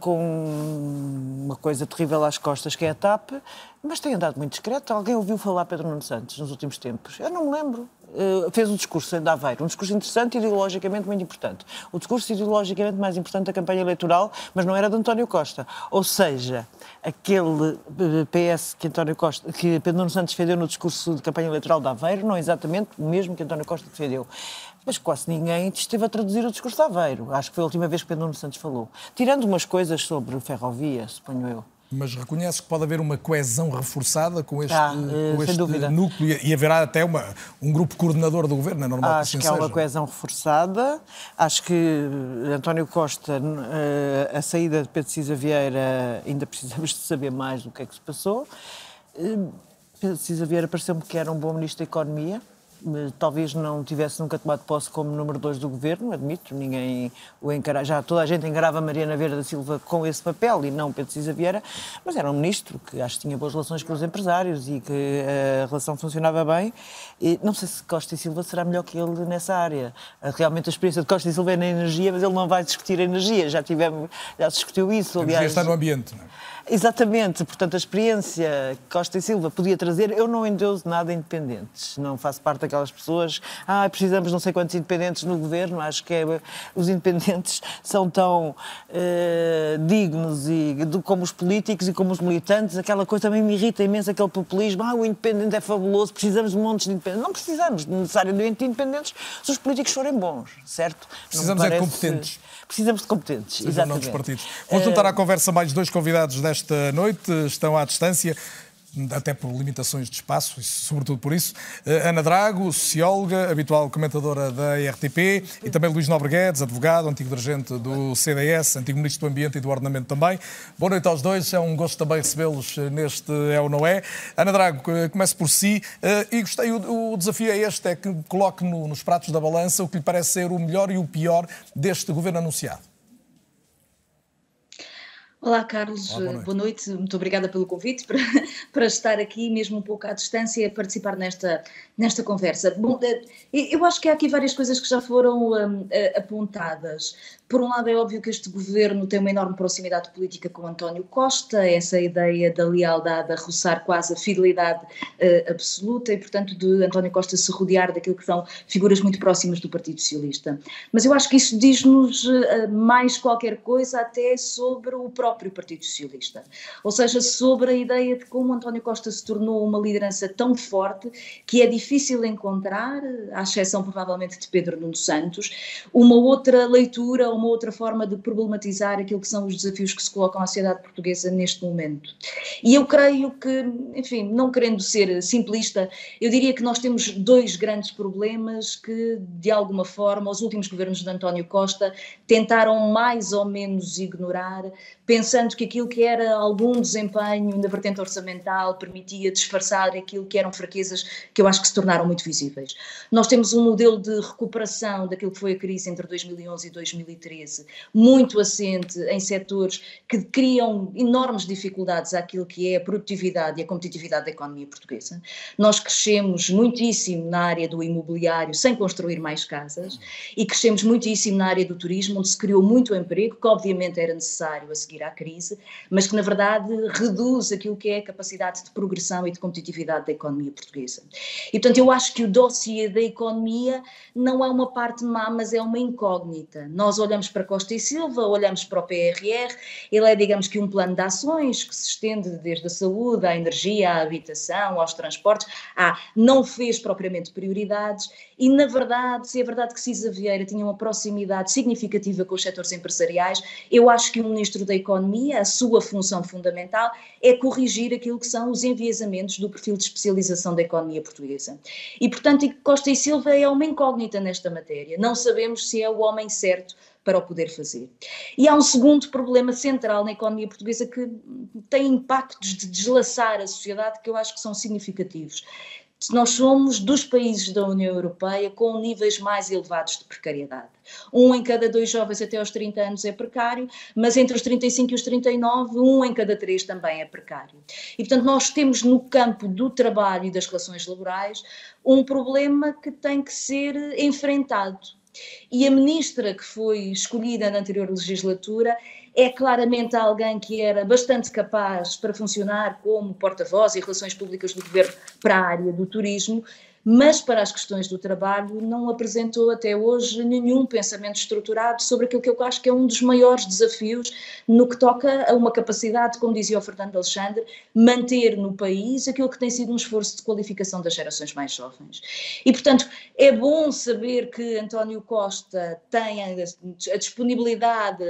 com uma coisa terrível às costas, que é a TAP, mas tem andado muito discreto. Alguém ouviu falar Pedro Nuno Santos nos últimos tempos? Eu não me lembro. Uh, fez um discurso em Aveiro, um discurso interessante e ideologicamente muito importante. O discurso ideologicamente mais importante da campanha eleitoral, mas não era de António Costa. Ou seja, aquele eh, PS que, António Costa, que Pedro Nuno Santos defendeu no discurso de campanha eleitoral de Aveiro, não é exatamente o mesmo que António Costa defendeu mas quase ninguém esteve a traduzir o discurso de Aveiro. Acho que foi a última vez que Pedro Nuno Santos falou. Tirando umas coisas sobre ferrovia, suponho eu. Mas reconhece que pode haver uma coesão reforçada com este, ah, com este núcleo e haverá até uma, um grupo coordenador do governo, é normal Acho que, assim que há uma coesão reforçada. Acho que António Costa, eh, a saída de Pedro Cisa Vieira, ainda precisamos de saber mais do que é que se passou. Eh, Pedro Cisa Vieira pareceu-me que era um bom ministro da Economia talvez não tivesse nunca tomado posse como número dois do governo, admito, ninguém o encarava, já toda a gente encarava Mariana Vieira da Silva com esse papel e não Pedro Cisa Vieira, mas era um ministro que acho que tinha boas relações com os empresários e que a relação funcionava bem. E não sei se Costa e Silva será melhor que ele nessa área. Realmente a experiência de Costa e Silva é na energia, mas ele não vai discutir a energia, já tivemos, já discutiu isso. Aliás, energia está no ambiente, não é? Exatamente, portanto, a experiência que Costa e Silva podia trazer, eu não endeuso nada independentes, não faço parte daquelas pessoas, ah, precisamos não sei quantos independentes no governo, acho que é, os independentes são tão uh, dignos e, como os políticos e como os militantes, aquela coisa também me irrita imenso, aquele populismo, ah, o independente é fabuloso, precisamos de montes de independentes. Não precisamos necessariamente de independentes se os políticos forem bons, certo? Precisamos parece... é de competentes. Precisamos de competentes, exatamente. Vou juntar à conversa mais dois convidados desta noite, estão à distância até por limitações de espaço, sobretudo por isso. Eh, Ana Drago, socióloga, habitual comentadora da RTP, e também Luís Nobre Guedes, advogado, antigo dirigente do CDS, antigo ministro do Ambiente e do Ordenamento também. Boa noite aos dois, é um gosto também recebê-los neste É ou Não É. Ana Drago, eh, começo por si, eh, e gostei, o desafio é este, é que coloque nos pratos da balança o que lhe parece ser o melhor e o pior deste governo anunciado. Olá, Carlos. Olá, boa, noite. boa, noite. Muito obrigada pelo convite [LAUGHS] para, para estar aqui, mesmo um pouco à distância, a participar nesta, nesta conversa. Bom, eh, eu acho que há aqui várias coisas que já foram um, eh, apontadas. Por um lado, é óbvio que este governo tem uma enorme proximidade política com António Costa, essa ideia da lealdade a roçar quase a fidelidade uh, absoluta e, portanto, de António Costa se rodear daquilo que são figuras muito próximas do Partido Socialista. Mas eu acho que isso diz-nos uh, mais qualquer coisa até sobre o próprio Partido Socialista. Ou seja, sobre a ideia de como António Costa se tornou uma liderança tão forte que é difícil encontrar, à exceção provavelmente de Pedro Nuno Santos, uma outra leitura, uma outra forma de problematizar aquilo que são os desafios que se colocam à sociedade portuguesa neste momento. E eu creio que, enfim, não querendo ser simplista, eu diria que nós temos dois grandes problemas que, de alguma forma, os últimos governos de António Costa tentaram mais ou menos ignorar, pensando que aquilo que era algum desempenho na vertente orçamental permitia disfarçar aquilo que eram fraquezas que eu acho que se tornaram muito visíveis. Nós temos um modelo de recuperação daquilo que foi a crise entre 2011 e 2013 2013, muito assente em setores que criam enormes dificuldades àquilo que é a produtividade e a competitividade da economia portuguesa. Nós crescemos muitíssimo na área do imobiliário sem construir mais casas e crescemos muitíssimo na área do turismo, onde se criou muito emprego, que obviamente era necessário a seguir à crise, mas que na verdade reduz aquilo que é a capacidade de progressão e de competitividade da economia portuguesa. E portanto eu acho que o dossiê da economia não é uma parte má, mas é uma incógnita. Nós olhamos para Costa e Silva, olhamos para o PRR, ele é, digamos que, um plano de ações que se estende desde a saúde, à energia, à habitação, aos transportes, ah, não fez propriamente prioridades e, na verdade, se é verdade que Cisa Vieira tinha uma proximidade significativa com os setores empresariais, eu acho que o Ministro da Economia, a sua função fundamental é corrigir aquilo que são os enviesamentos do perfil de especialização da economia portuguesa. E, portanto, Costa e Silva é uma incógnita nesta matéria. Não sabemos se é o homem certo para o poder fazer. E há um segundo problema central na economia portuguesa que tem impactos de deslaçar a sociedade que eu acho que são significativos. Nós somos dos países da União Europeia com níveis mais elevados de precariedade. Um em cada dois jovens até aos 30 anos é precário, mas entre os 35 e os 39, um em cada três também é precário. E, portanto, nós temos no campo do trabalho e das relações laborais um problema que tem que ser enfrentado e a ministra que foi escolhida na anterior legislatura é claramente alguém que era bastante capaz para funcionar como porta-voz e relações públicas do governo para a área do turismo, mas para as questões do trabalho não apresentou até hoje nenhum pensamento estruturado sobre aquilo que eu acho que é um dos maiores desafios no que toca a uma capacidade, como dizia o Fernando Alexandre, manter no país aquilo que tem sido um esforço de qualificação das gerações mais jovens. E, portanto, é bom saber que António Costa tem a disponibilidade,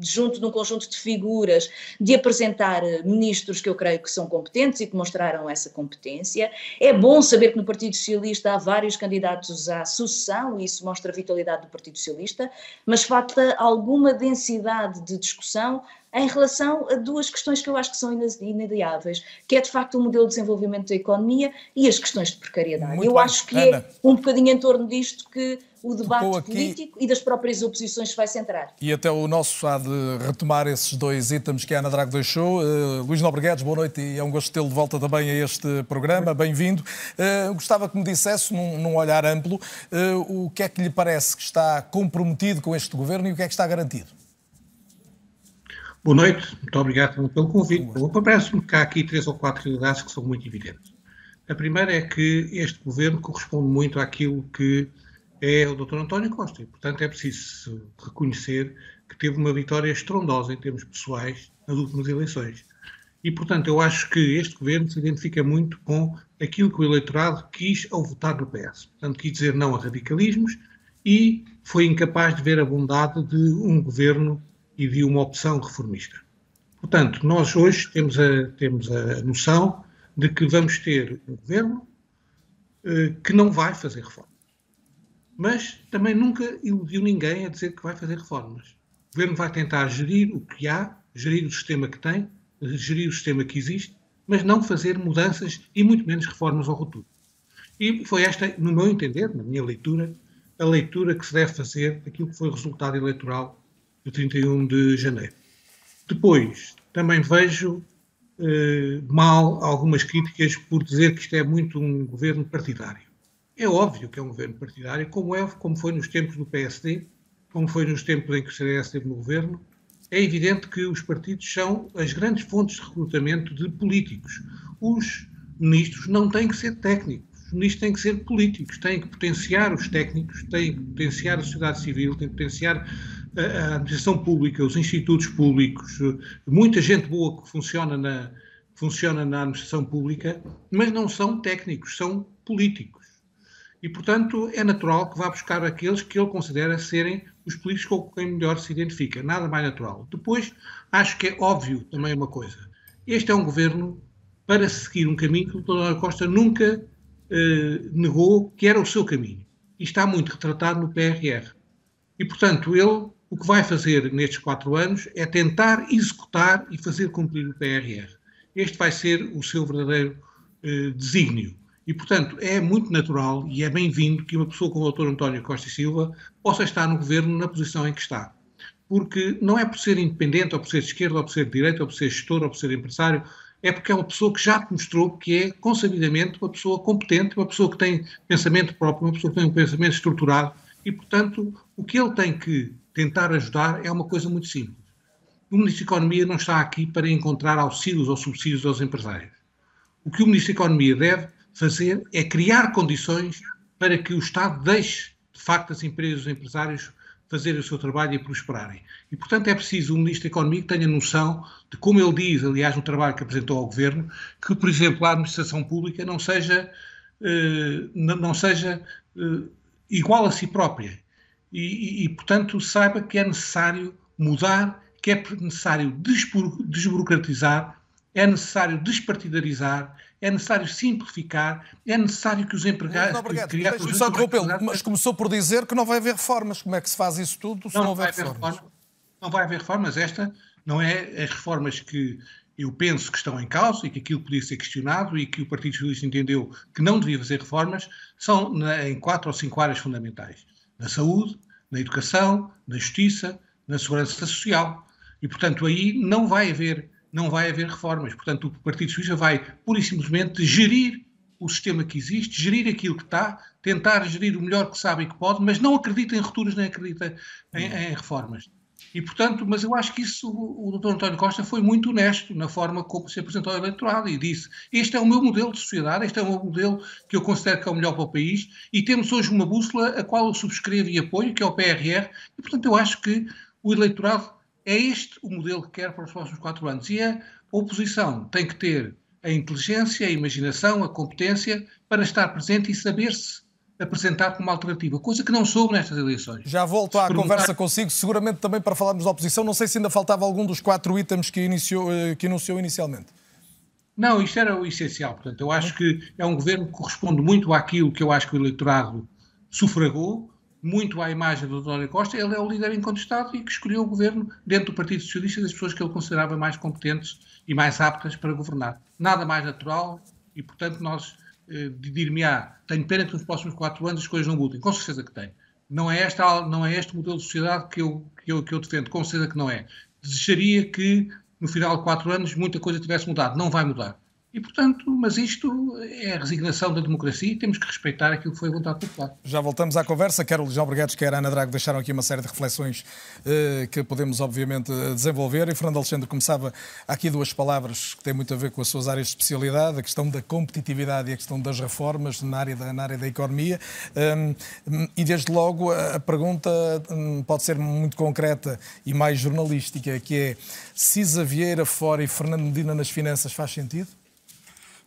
junto de um conjunto de figuras, de apresentar ministros que eu creio que são competentes e que mostraram essa competência. É bom saber que no Partido Socialista há vários candidatos à sucessão, e isso mostra a vitalidade do Partido Socialista, mas falta alguma densidade de discussão em relação a duas questões que eu acho que são inadiáveis, que é de facto o modelo de desenvolvimento da economia e as questões de precariedade. Muito eu bem. acho que Ana. é um bocadinho em torno disto que o debate aqui... político e das próprias oposições se vai centrar. E até o nosso há de retomar esses dois itens que a Ana Drago deixou. Uh, Luís Nobreguedes, boa noite e é um gosto tê-lo de volta também a este programa. Bem-vindo. Uh, gostava que me dissesse, num, num olhar amplo, uh, o que é que lhe parece que está comprometido com este governo e o que é que está garantido. Boa noite, muito obrigado pelo convite. Parece-me que há aqui três ou quatro realidades que são muito evidentes. A primeira é que este governo corresponde muito àquilo que é o Dr. António Costa e, portanto, é preciso reconhecer que teve uma vitória estrondosa em termos pessoais nas últimas eleições. E, portanto, eu acho que este governo se identifica muito com aquilo que o eleitorado quis ao votar no PS. Portanto, quis dizer não a radicalismos e foi incapaz de ver a bondade de um governo e de uma opção reformista. Portanto, nós hoje temos a, temos a noção de que vamos ter um governo eh, que não vai fazer reformas. Mas também nunca iludiu ninguém a dizer que vai fazer reformas. O governo vai tentar gerir o que há, gerir o sistema que tem, gerir o sistema que existe, mas não fazer mudanças e muito menos reformas ao roturo. E foi esta, no meu entender, na minha leitura, a leitura que se deve fazer daquilo que foi o resultado eleitoral de 31 de janeiro. Depois, também vejo eh, mal algumas críticas por dizer que isto é muito um governo partidário. É óbvio que é um governo partidário, como, é, como foi nos tempos do PSD, como foi nos tempos em que o CDS esteve no governo. É evidente que os partidos são as grandes fontes de recrutamento de políticos. Os ministros não têm que ser técnicos, os ministros têm que ser políticos, têm que potenciar os técnicos, têm que potenciar a sociedade civil, têm que potenciar a administração pública, os institutos públicos, muita gente boa que funciona na, funciona na administração pública, mas não são técnicos, são políticos. E, portanto, é natural que vá buscar aqueles que ele considera serem os políticos com quem melhor se identifica. Nada mais natural. Depois, acho que é óbvio também uma coisa. Este é um governo para seguir um caminho que o Dr. Costa nunca eh, negou que era o seu caminho. E está muito retratado no PRR. E, portanto, ele o que vai fazer nestes quatro anos é tentar executar e fazer cumprir o PRR. Este vai ser o seu verdadeiro eh, desígnio. E, portanto, é muito natural e é bem-vindo que uma pessoa como o Dr. António Costa e Silva possa estar no governo na posição em que está. Porque não é por ser independente, ou por ser de esquerda, ou por ser de direita, ou por ser gestor, ou por ser empresário, é porque é uma pessoa que já mostrou que é, consabidamente, uma pessoa competente, uma pessoa que tem pensamento próprio, uma pessoa que tem um pensamento estruturado e, portanto, o que ele tem que tentar ajudar é uma coisa muito simples. O Ministro da Economia não está aqui para encontrar auxílios ou subsídios aos empresários. O que o Ministro da Economia deve fazer é criar condições para que o Estado deixe, de facto, as empresas e os empresários fazerem o seu trabalho e prosperarem. E, portanto, é preciso o Ministro da Economia que tenha noção de, como ele diz, aliás, no trabalho que apresentou ao Governo, que, por exemplo, a administração pública não seja, eh, não seja eh, igual a si própria e, e, e, portanto, saiba que é necessário mudar, que é necessário desburocratizar, é necessário despartidarizar, é necessário simplificar, é necessário que os empregados... Não, obrigado. Deixe-me só mas começou por dizer que não vai haver reformas. Como é que se faz isso tudo se não, não houver reformas? Reforma, não vai haver reformas. Esta não é as reformas que eu penso que estão em causa e que aquilo podia ser questionado e que o Partido Socialista entendeu que não devia fazer reformas, são em quatro ou cinco áreas fundamentais na saúde, na educação, na justiça, na segurança social. E, portanto, aí não vai haver, não vai haver reformas. Portanto, o Partido Socialista vai, pura e simplesmente, gerir o sistema que existe, gerir aquilo que está, tentar gerir o melhor que sabe e que pode, mas não acredita em rupturas nem acredita em, em reformas. E, portanto, mas eu acho que isso o, o Dr. António Costa foi muito honesto na forma como se apresentou ao eleitorado e disse: Este é o meu modelo de sociedade, este é o meu modelo que eu considero que é o melhor para o país e temos hoje uma bússola a qual eu subscrevo e apoio, que é o PRR, e, portanto, eu acho que o eleitorado é este o modelo que quer para os próximos quatro anos. E a oposição tem que ter a inteligência, a imaginação, a competência para estar presente e saber-se apresentar como alternativa, coisa que não soube nestas eleições. Já volto à perguntar... conversa consigo, seguramente também para falarmos da oposição. Não sei se ainda faltava algum dos quatro itens que, iniciou, eh, que anunciou inicialmente. Não, isto era o essencial. Portanto, eu acho que é um governo que corresponde muito àquilo que eu acho que o eleitorado sufragou, muito à imagem do Dr. Costa. Ele é o líder incontestado e que escolheu o governo dentro do Partido Socialista das pessoas que ele considerava mais competentes e mais aptas para governar. Nada mais natural e, portanto, nós eh, de dir-me-á, tenho pena que nos próximos quatro anos as coisas não mudem. Com certeza que tenho. Não é, esta, não é este modelo de sociedade que eu, que, eu, que eu defendo, com certeza que não é. Desejaria que no final de quatro anos muita coisa tivesse mudado. Não vai mudar. E, portanto, mas isto é a resignação da democracia e temos que respeitar aquilo que foi a vontade popular. Já voltamos à conversa. Quer o João Briguetes, quer a Ana Drago deixaram aqui uma série de reflexões eh, que podemos, obviamente, desenvolver. E Fernando Alexandre começava aqui duas palavras que têm muito a ver com as suas áreas de especialidade, a questão da competitividade e a questão das reformas na área da, na área da economia. Um, e, desde logo, a pergunta um, pode ser muito concreta e mais jornalística, que é Cisa Vieira fora e Fernando Medina nas finanças faz sentido?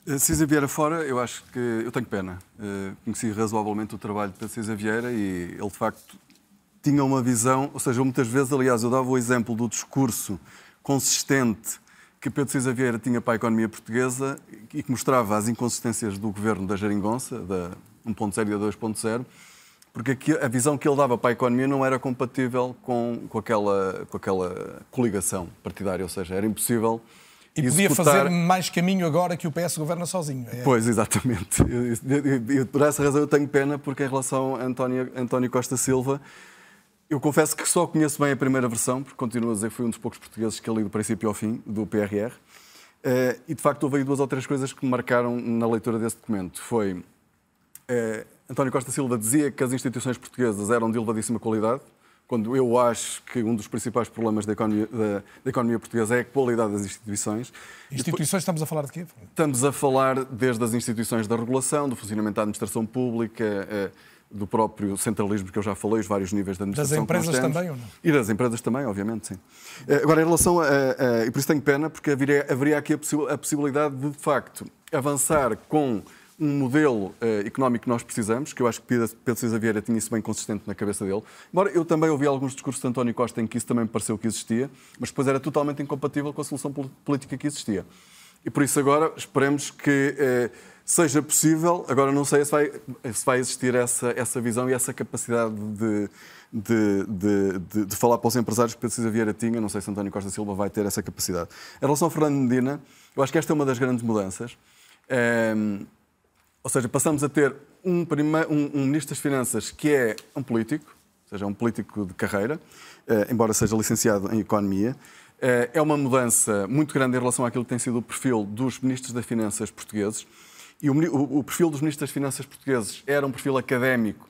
Eh, Cisa Vieira fora, eu acho que eu tenho pena. Uh, conheci razoavelmente o trabalho de Cisa Vieira e ele de facto tinha uma visão, ou seja, muitas vezes, aliás, eu dava o exemplo do discurso consistente que Pedro Cisa Vieira tinha para a economia portuguesa e que mostrava as inconsistências do governo da Jeringonça, da 1.0 e da 2.0, porque a visão que ele dava para a economia não era compatível com, com, aquela, com aquela coligação partidária, ou seja, era impossível e podia fazer mais caminho agora que o PS governa sozinho. É... Pois, exatamente. [LAUGHS] E por essa razão eu tenho pena, porque em relação a António, António Costa Silva, Eu confesso que só conheço bem a primeira versão, porque continuo a dizer que fui um dos poucos portugueses que li do princípio ao fim, do PRR. Uh, e de facto houve aí duas ou três coisas que me marcaram na leitura desse documento. Foi uh, António Costa Silva dizia que as instituições portuguesas eram de elevadíssima qualidade, quando eu acho que um dos principais problemas da economia, da, da economia portuguesa é a qualidade das instituições. Instituições, depois, estamos a falar de quê? Estamos a falar desde as instituições da regulação, do funcionamento da administração pública, uh, do próprio centralismo que eu já falei, os vários níveis de administração. Das empresas também ou não? E das empresas também, obviamente, sim. Agora, em relação a. a e por isso tenho pena, porque haveria, haveria aqui a, possi a possibilidade de, de facto, avançar com um modelo uh, económico que nós precisamos, que eu acho que Pedro César Vieira tinha isso bem consistente na cabeça dele. Embora eu também ouvi alguns discursos de António Costa em que isso também me pareceu que existia, mas depois era totalmente incompatível com a solução política que existia. E por isso agora esperemos que uh, seja possível, agora não sei se vai, se vai existir essa, essa visão e essa capacidade de, de, de, de, de falar para os empresários que Pedro César Vieira tinha, não sei se António Costa Silva vai ter essa capacidade. Em relação ao Fernando Medina, eu acho que esta é uma das grandes mudanças. Ehm, ou seja, passamos a ter um, um, um, Ministro das Finanças que é um político, ou seja, um político de carreira, eh, embora seja licenciado em Economia. Eh, é uma mudança muito grande em relação àquilo que tem sido o perfil dos Ministros das Finanças portugueses. E o, o, perfil dos Ministros das Finanças portugueses era um perfil académico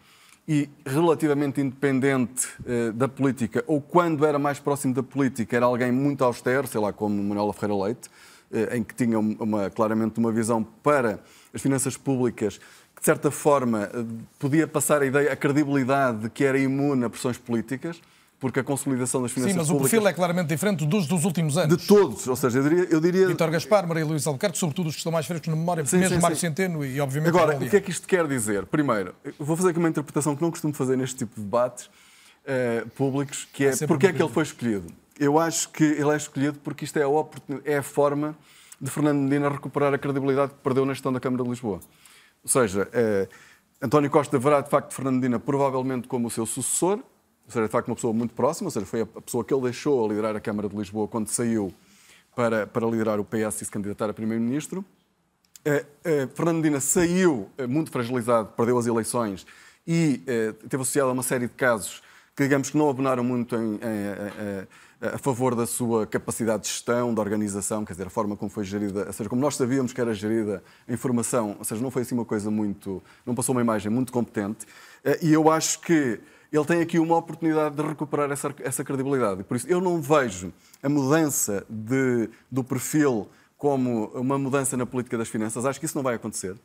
e relativamente independente eh, da política, ou quando era mais próximo da política, era alguém muito austero, sei lá, como Manuela Ferreira Leite, em que tinha uma, claramente uma visão para as finanças públicas, que de certa forma eh, podia passar a ideia, a credibilidade de que era imune a pressões políticas, porque a consolidação das finanças públicas... Sim, mas públicas... o perfil é claramente diferente dos dos últimos anos. De todos, ou seja, eu diria... Eu diria... Vítor Gaspar, Maria Luísa Albuquerque, sobretudo os que estão mais frescos na memória, sim, mesmo sim, Mário sim. Centeno e, obviamente... Agora, o que é que isto quer dizer? Primeiro, vou fazer aqui uma interpretação que não costumo fazer neste tipo de debates uh, públicos, que é, é porque é que ele foi escolhido. Eu acho que ele é escolhido porque isto é a, é a forma de Fernando Medina recuperar a credibilidade que perdeu na gestão da Câmara de Lisboa. Ou seja, eh, António Costa verá de facto Fernando Medina provavelmente como o seu sucessor, ou seja, de facto uma pessoa muito próxima, ou seja, foi a pessoa que ele deixou a liderar a Câmara de Lisboa quando saiu para, para liderar o PS e se candidatar a Primeiro-Ministro. Eh, eh, Fernando Medina saiu eh, muito fragilizado, perdeu as eleições e eh, teve associado a uma série de casos que, digamos, que não abonaram muito em, em, em a favor da sua capacidade de gestão, de organização, quer dizer, a forma como foi gerida, ou seja, como nós sabíamos que era gerida a informação, ou seja, não foi assim uma coisa muito, não passou uma imagem muito competente, eh, e eu acho que ele tem aqui uma oportunidade de recuperar essa, essa credibilidade. Por isso, eu não vejo a mudança de, do perfil como uma mudança na política das finanças. Acho que isso não vai acontecer.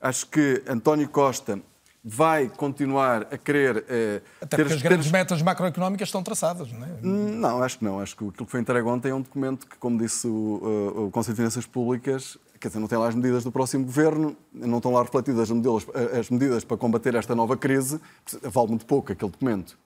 Acho que António Costa vai continuar a querer. Eh, Até ter, porque as grandes metas macroeconómicas estão traçadas, não é? Não, acho que não. Acho que aquilo que foi entregue ontem é um documento que, como disse o, o, Conselho de Finanças Públicas, quer dizer, não tem lá as medidas do próximo governo, não estão lá refletidas as medidas, as medidas para combater esta nova crise. Vale muito pouco aquele documento.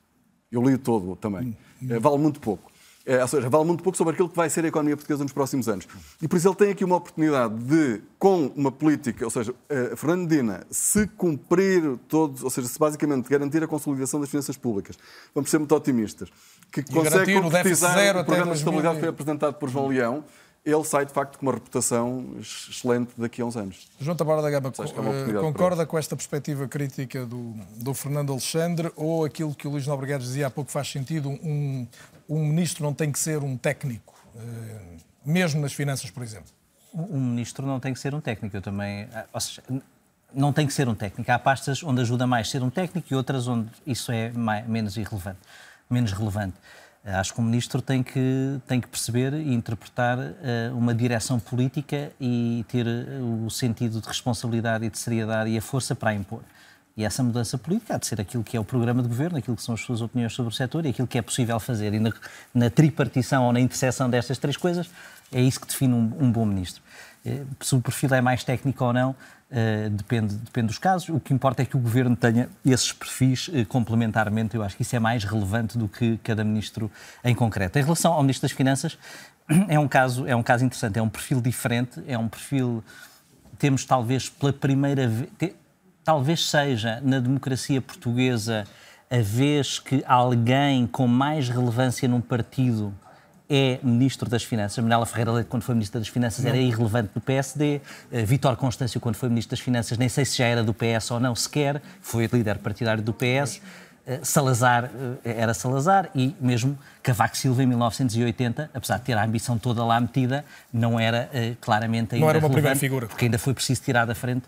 Eu li todo também. Hum, hum. Vale muito pouco. É, ou seja, vale muito pouco sobre aquilo que vai ser a economia portuguesa nos próximos anos. E por isso ele tem aqui uma oportunidade de, com uma política, ou seja, uh, Fernando Medina, se cumprir todos, ou seja, se basicamente garantir a consolidação das finanças públicas, vamos ser muito otimistas, que e consegue concretizar o, o programa de estabilidade que foi apresentado por João Leão, ele sai de facto com uma reputação excelente daqui a uns anos. João Tabara da Gama, é concorda com esta perspectiva crítica do, do Fernando Alexandre ou aquilo que o Luís Nobregados dizia há pouco faz sentido, um, um ministro não tem que ser um técnico, eh, mesmo nas finanças, por exemplo? Um ministro não tem que ser um técnico, eu também... Ou seja, não tem que ser um técnico. Há pastas onde ajuda mais ser um técnico e outras onde isso é mais, menos irrelevante, menos relevante. Acho que o ministro tem que, tem que perceber e interpretar uh, uma direção política e ter uh, o sentido de responsabilidade e de seriedade e a força para a impor. E essa mudança política há de ser aquilo que é o programa de governo, aquilo que são as suas opiniões sobre o setor e aquilo que é possível fazer. E na, na tripartição ou na interseção destas três coisas, é isso que define um, um bom ministro. Eh, se o perfil é mais técnico ou não, Uh, depende, depende dos casos. O que importa é que o governo tenha esses perfis uh, complementarmente. Eu acho que isso é mais relevante do que cada ministro em concreto. Em relação ao ministro das Finanças, [CLEARS THROAT] é um caso, é um caso interessante. É um perfil diferente. É um perfil. Temos talvez pela primeira vez. Talvez seja na democracia portuguesa a vez que alguém com mais relevância num partido é Ministro das Finanças. Manuela Ferreira Leite, quando foi Ministra das Finanças, era irrelevante do PSD. Uh, Vítor Constâncio, quando foi Ministro das Finanças, nem sei se já era do PS ou não sequer, foi líder partidário do PS. Salazar era Salazar e mesmo Cavaco Silva em 1980, apesar de ter a ambição toda lá metida, não era claramente ainda Não era uma primeira figura. Porque ainda foi preciso tirar da frente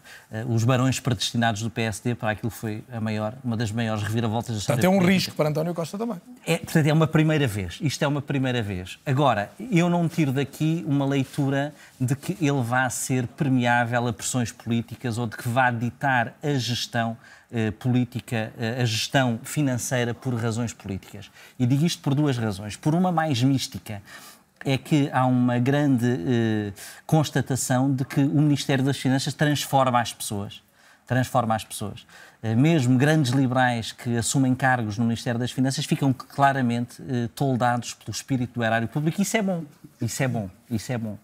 os barões predestinados do PSD para aquilo que foi a maior, uma das maiores reviravoltas da história. Portanto, é um risco para António Costa também. É, portanto, é uma primeira vez. Isto é uma primeira vez. Agora, eu não tiro daqui uma leitura de que ele vá ser permeável a pressões políticas ou de que vá ditar a gestão eh, política, a gestão financeira por razões políticas. E digo isto por duas razões. Por uma mais mística, é que há uma grande eh, constatação de que o Ministério das Finanças transforma as pessoas. Transforma as pessoas. Eh, mesmo grandes liberais que assumem cargos no Ministério das Finanças ficam claramente eh, toldados pelo espírito do erário público. Isso é bom. Isso é bom. Isso é bom.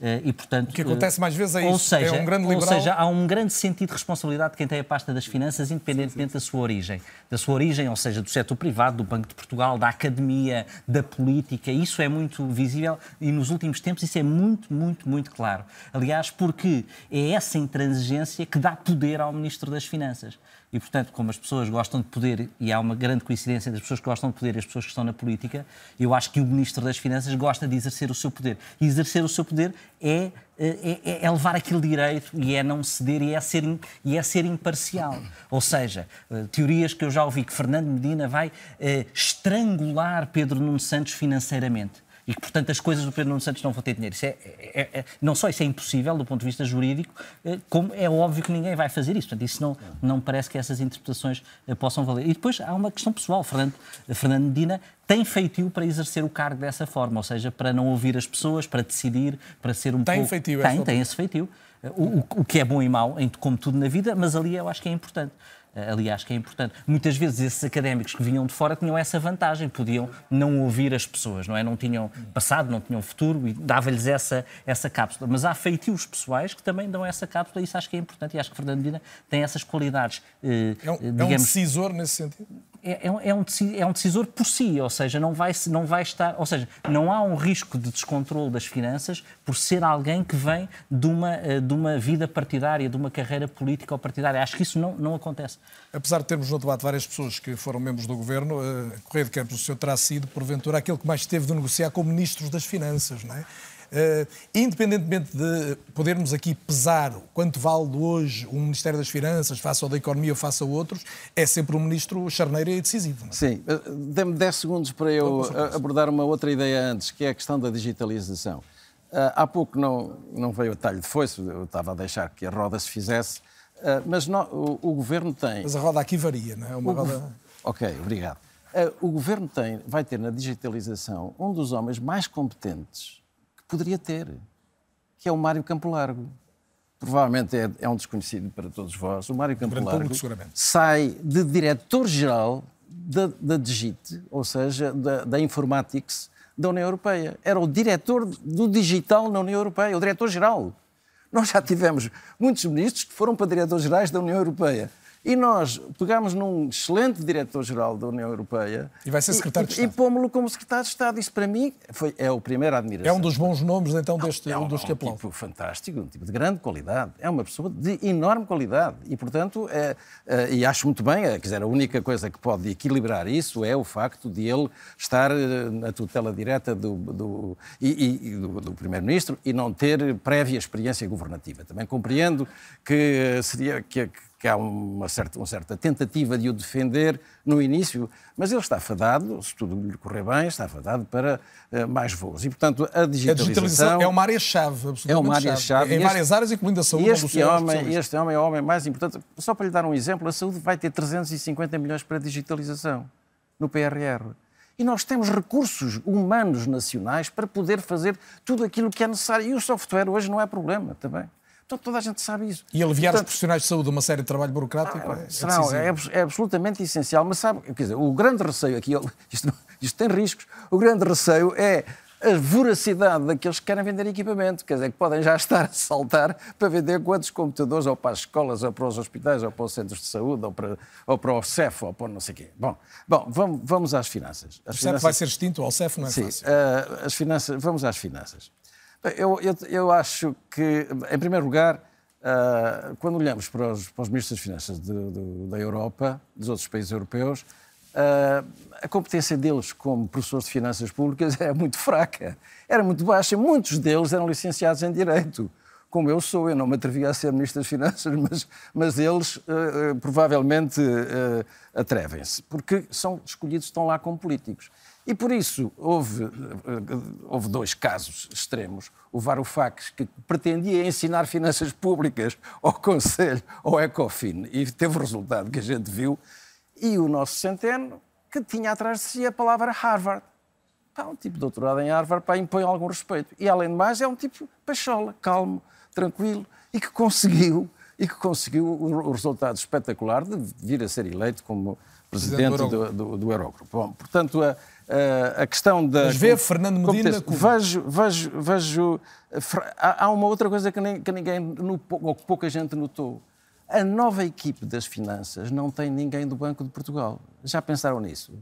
Eh, e, portanto, o que acontece mais vezes é isso. Ou seja, é um grande liberal... ou seja, há um grande sentido de responsabilidade de quem tem a pasta das finanças, independentemente sim, sim. da sua origem. Da sua origem, ou seja, do setor privado, do Banco de Portugal, da academia, da política. Isso é muito visível e nos últimos tempos isso é muito, muito, muito claro. Aliás, porque é essa intransigência que dá poder ao Ministro das Finanças. E, portanto, como as pessoas gostam de poder, e há uma grande coincidência das pessoas que gostam de poder e as pessoas que estão na política, eu acho que o Ministro das Finanças gosta de exercer o seu poder. E exercer o seu poder é, é, é, é levar aquele direito e é não ceder e é, ser, e é ser imparcial. Ou seja, eh, teorias que eu já ouvi que Fernando Medina vai eh, estrangular Pedro Nuno Santos financeiramente e que, portanto, as coisas do Pedro Nuno Santos não vão ter dinheiro. Isso é, é, é, não só isso é impossível do ponto de vista jurídico, eh, como é óbvio que ninguém vai fazer isso. Portanto, isso não, não parece que essas interpretações eh, possam valer. E depois há uma questão pessoal. Fernando, Fernando Medina tem feitio para exercer o cargo dessa forma, ou seja, para não ouvir as pessoas, para decidir, para ser um tem pouco... Feitio, tem, tem esse feitio. O, o, o, que é bom e mau, como tudo na vida, mas ali eu acho que é importante. Eh, aliás, que é importante. Muitas vezes esses académicos que vinham de fora tinham essa vantagem, podiam não ouvir as pessoas, não é? Não tinham passado, não tinham futuro e dava-lhes essa, essa cápsula. Mas há feitios pessoais que também dão essa cápsula e isso acho que é importante e acho que Fernando Medina tem essas qualidades, eh, é um, digamos... É um decisor nesse sentido? É, é, um, é um decisor por si, ou seja, não vai, não vai estar, ou seja, não há um risco de descontrole das finanças por ser alguém que vem de uma, eh, de uma vida partidária, de uma carreira política ou partidária. Acho que isso não, não acontece. Apesar de termos no debate várias pessoas que foram membros do governo, uh, Correia de Campos, o senhor terá sido, porventura, aquele que mais teve de negociar com ministros das Finanças, não é? Uh, independentemente de podermos aqui pesar quanto vale hoje o Ministério das Finanças, face ao da Economia ou face a outros, é sempre um ministro charneiro e decisivo. É? Sim, uh, dê-me 10 segundos para eu abordar uma outra ideia antes, que é a questão da digitalização. Uh, há pouco não, não veio o talho de foice, eu estava a deixar que a roda se fizesse, mas não, o, o, Governo tem... Mas a roda aqui varia, não é? Uma o roda... Ok, obrigado. o Governo tem, vai ter na digitalização um dos homens mais competentes poderia ter, que é o Mário Campo Largo. Provavelmente é, é um desconhecido para todos vós. O Mário Campo Largo sai de diretor-geral da, da Digit, ou seja, da, da Informatics da União Europeia. Era o diretor do digital na União Europeia, o diretor-geral. Nós já tivemos muitos ministros que foram para diretores-gerais da União Europeia. E nós pegámos num excelente diretor-geral da União Europeia. E vai ser secretário e, de Estado. E pomos-lo como secretário de Estado. Isso para mim foi, é o primeiro admiração. É um dos bons nomes, então, deste, é um, dos que aplaudo. Um tipo fantástico, um tipo de grande qualidade. É uma pessoa de enorme qualidade. E, portanto, é, é, e acho muito bem, é, quer dizer, a única coisa que pode equilibrar isso é o facto de ele estar eh, na tutela direta do, do, e, e do, do Primeiro-Ministro e não ter prévia experiência governativa. Também compreendo que seria que, que há uma certa, uma certa tentativa de o defender no início, mas ele está fadado, se tudo lhe correr bem, está fadado para uh, mais voos. E, portanto, a digitalização... A digitalização é uma área-chave, É uma área-chave. Em várias áreas, incluindo a saúde. Este homem, este homem é o homem mais importante. Só para lhe dar um exemplo, a saúde vai ter 350 milhões para digitalização no PRR. E nós temos recursos humanos nacionais para poder fazer tudo aquilo que é necessário. E o software hoje não é problema também. Então toda a gente sabe isso. E aliviar Portanto, os profissionais de saúde uma série de trabalho burocrático ah, é, será, é, é, absolutamente essencial. Mas sabe, quer dizer, o grande receio aqui, [LAUGHS] isto, isto tem riscos, o grande receio é a voracidade daqueles que querem vender equipamento, quer dizer, que podem já estar a saltar para vender quantos computadores, ou para as escolas, ou para os hospitais, ou para os centros de saúde, ou para, ou para o CEF, ou para não sei o quê. Bom, bom vamos, vamos às finanças. As o finanças... CEF vai ser extinto, ou o CEF não é Sim, fácil. Uh, as finanças, vamos às finanças. Eu, eu, eu acho que, em primeiro lugar, uh, quando olhamos para os, para os ministros das Finanças de, de, da Europa, dos outros países europeus, uh, a competência deles como professores de finanças públicas [LAUGHS] era muito fraca, era muito baixa. Muitos deles eram licenciados em Direito, como eu sou. Eu não me atrevia a ser Ministro das Finanças, [LAUGHS] mas, mas eles uh, provavelmente uh, atrevem-se, porque são escolhidos, estão lá como políticos. E por isso houve, houve dois casos extremos. O Varoufakis, que pretendia ensinar finanças públicas ao [LAUGHS] Conselho, ao Ecofin, e teve o resultado que a gente viu, e o nosso Centeno, que tinha atrás de si a palavra Harvard. Pá, um tipo de doutorado em Harvard para impõe algum respeito. E além de mais, é um tipo pachola, calmo, tranquilo, e que conseguiu, e que conseguiu o resultado espetacular de vir a ser eleito como presidente do, do, do Eurogrupo. Bom, portanto, a, a, a questão da. Mas vê Fernando Medina. Vejo, vejo, vejo. Há uma outra coisa que, nem, que ninguém, ou que pouca gente notou. A nova equipe das finanças não tem ninguém do Banco de Portugal. Já pensaram nisso?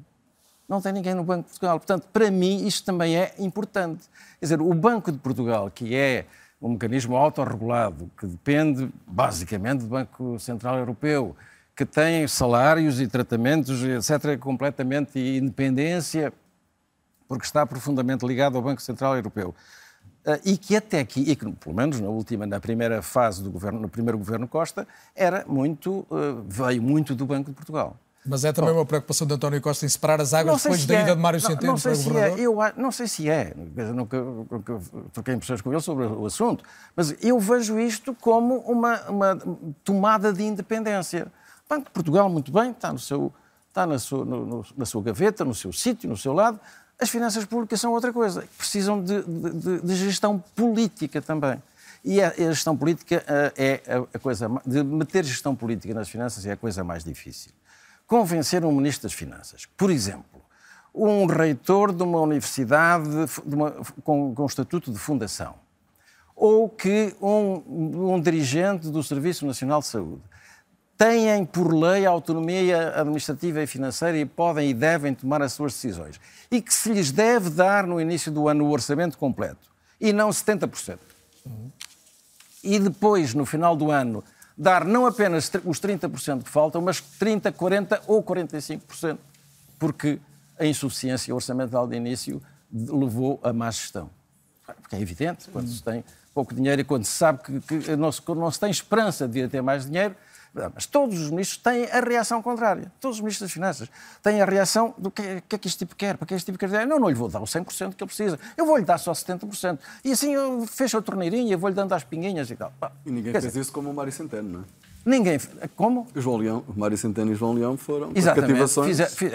Não tem ninguém no Banco de Portugal. Portanto, para mim, isto também é importante. Quer dizer, o Banco de Portugal, que é um mecanismo autorregulado, que depende basicamente do Banco Central Europeu, que tem salários e tratamentos, etc., completamente independência, porque está profundamente ligado ao Banco Central Europeu. Uh, e que até aqui, e que pelo menos na última, na primeira fase do governo, no primeiro governo Costa, era muito, uh, veio muito do Banco de Portugal. Mas é também Bom, uma preocupação de António Costa em separar as águas depois da é. ida de Mário Centeno não, não para governador? É. Eu não sei se é, nunca, nunca troquei impressões com ele sobre o assunto, mas eu vejo isto como uma, uma tomada de independência. Banco de Portugal, muito bem, está, no seu, está na, sua, no, na sua gaveta, no seu sítio, no seu lado. As finanças públicas são outra coisa, precisam de, de, de gestão política também. E a, a gestão política uh, é a, a coisa. De meter gestão política nas finanças é a coisa mais difícil. Convencer um ministro das Finanças, por exemplo, um reitor de uma universidade de uma, com, com estatuto de fundação, ou que um, um dirigente do Serviço Nacional de Saúde têm por lei a autonomia administrativa e financeira e podem e devem tomar as suas decisões. E que se lhes deve dar no início do ano o orçamento completo e não 70%. Uhum. E depois, no final do ano, dar não apenas os 30% que faltam, mas 30%, 40% ou 45%, porque a insuficiência orçamental de início levou a má gestão. Porque é evidente, quando se tem pouco dinheiro e quando se sabe que, que não, se, não se tem esperança de ter mais dinheiro, mas todos os ministros têm a reação contrária. Todos os ministros das Finanças têm a reação do que, que é que este tipo quer, para que este tipo quer. Não, não lhe vou dar o 100% que ele precisa. Eu vou-lhe dar só 70%. E assim eu fecho a torneirinha, vou-lhe dando às pinguinhas e tal. E ninguém Quer fez dizer, isso como o Mário Centeno, não é? Ninguém. Como? João Leão, Mário Centeno e João Leão foram Exatamente. cativações. Fiz, fiz,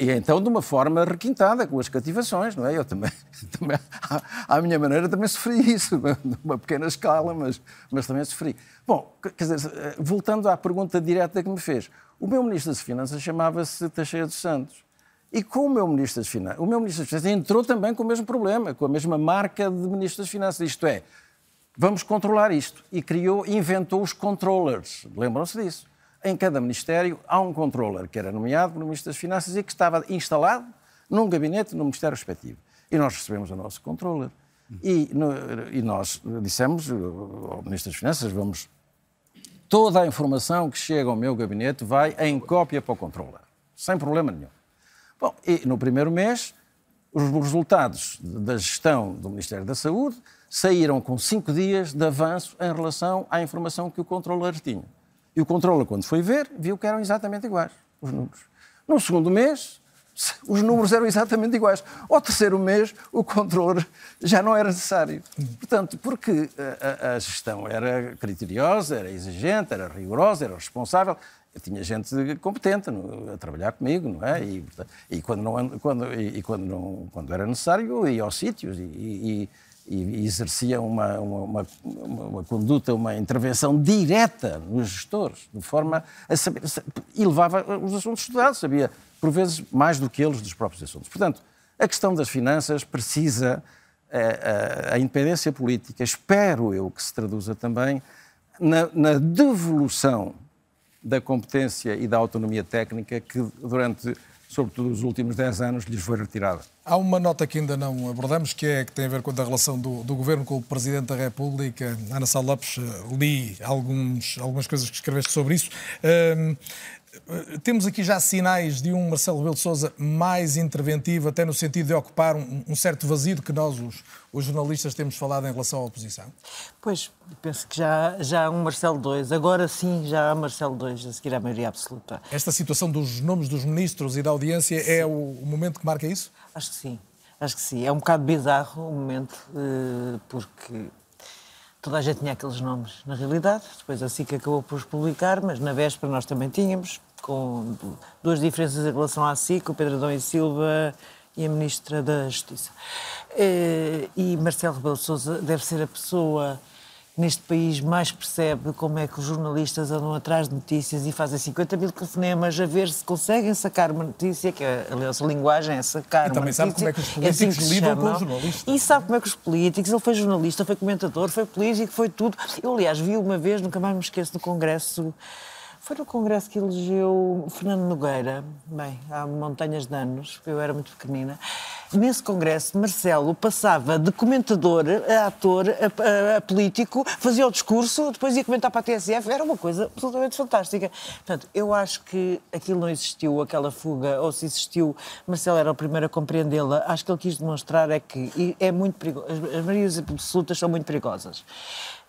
e então de uma forma requintada, com as cativações, não é? Eu também, [LAUGHS] também à, à minha maneira, também sofri isso, [LAUGHS] numa pequena escala, mas, mas também sofri. Bom, quer dizer, voltando à pergunta direta que me fez, o meu Ministro das Finanças chamava-se Teixeira dos Santos. E com o meu Ministro das Finanças, o meu Ministro das Finanças entrou também com o mesmo problema, com a mesma marca de Ministro das Finanças, isto é, vamos controlar isto. E criou, inventou os controllers. Lembram-se disso? Em cada ministério há um controller que era nomeado pelo Ministro das Finanças e que estava instalado num gabinete no Ministério respectivo. E nós recebemos o nosso controller. E, no, e nós dissemos ao Ministro das Finanças, vamos... Toda a informação que chega ao meu gabinete vai em cópia para o controller. Sem problema nenhum. Bom, e no primeiro mês, os resultados da gestão do Ministério da Saúde saíram com cinco dias de avanço em relação à informação que o controller tinha. E o controller, quando foi ver, viu que eram exatamente iguais os números. No segundo mês, [LAUGHS] os números eram exatamente iguais. Ao terceiro mês, o controller já não era necessário. Portanto, porque a, a, gestão era criteriosa, era exigente, era rigorosa, era responsável, eu tinha gente competente no, a trabalhar comigo, não é? E, e quando, não, quando, e quando, não, quando era necessário, eu ia aos sítios e, e e exercia uma, uma, uma, uma, conduta, uma intervenção direta nos gestores, de forma a saber, e levava os assuntos estudados, sabia, por vezes, mais do que eles dos próprios assuntos. Portanto, a questão das finanças precisa a, eh, a, eh, a independência política, espero eu que se traduza também na, na devolução da competência e da autonomia técnica que, durante, sobretudo, os últimos 10 anos, lhes foi retirada. Há uma nota que ainda não abordamos, que é que tem a ver com a relação do, do Governo com o Presidente da República. Ana Sá Lopes, eh, li alguns, algumas coisas que escreveste sobre isso. Uh, temos aqui já sinais de um Marcelo Rebelo de Sousa mais interventivo, até no sentido de ocupar um, um certo vazio que nós, os, os, jornalistas, temos falado em relação à oposição? Pois, penso que já, já há um Marcelo 2. Agora sim já há Marcelo 2 a seguir à maioria absoluta. Esta situação dos nomes dos ministros e da audiência sim. é o, o, momento que marca isso? Acho que sim. Acho que sim. É um bocado bizarro o momento, eh, porque toda a gente tinha aqueles nomes na realidade, depois a SIC acabou por os publicar, mas na véspera nós também tínhamos, com duas diferenças em relação à SIC, o Pedro Adão e Silva e a Ministra da Justiça. Eh, e Marcelo Rebelo Sousa deve ser a pessoa neste país mais percebe como é que os jornalistas andam atrás de notícias e fazem 50 mil telefonemas a ver se conseguem sacar uma notícia, que é, aliás, a linguagem é sacar e uma notícia. E também sabe como é que os políticos é assim lidam com os jornalistas. E sabe como é que os políticos, ele foi jornalista, foi comentador, foi político, foi tudo. Eu, aliás, vi uma vez, nunca mais me esqueço, no Congresso foi no congresso que elegeu Fernando Nogueira, bem, há montanhas de anos, eu era muito pequenina. Nesse congresso, Marcelo passava de comentador a ator, a, a, a, político, fazia o discurso, depois ia comentar para a TSF, era uma coisa absolutamente fantástica. Portanto, eu acho que aquilo não existiu, aquela fuga, ou se existiu, Marcelo era o primeiro a compreendê-la. Acho que ele quis demonstrar é que é muito perigoso, as maiorias absolutas são muito perigosas.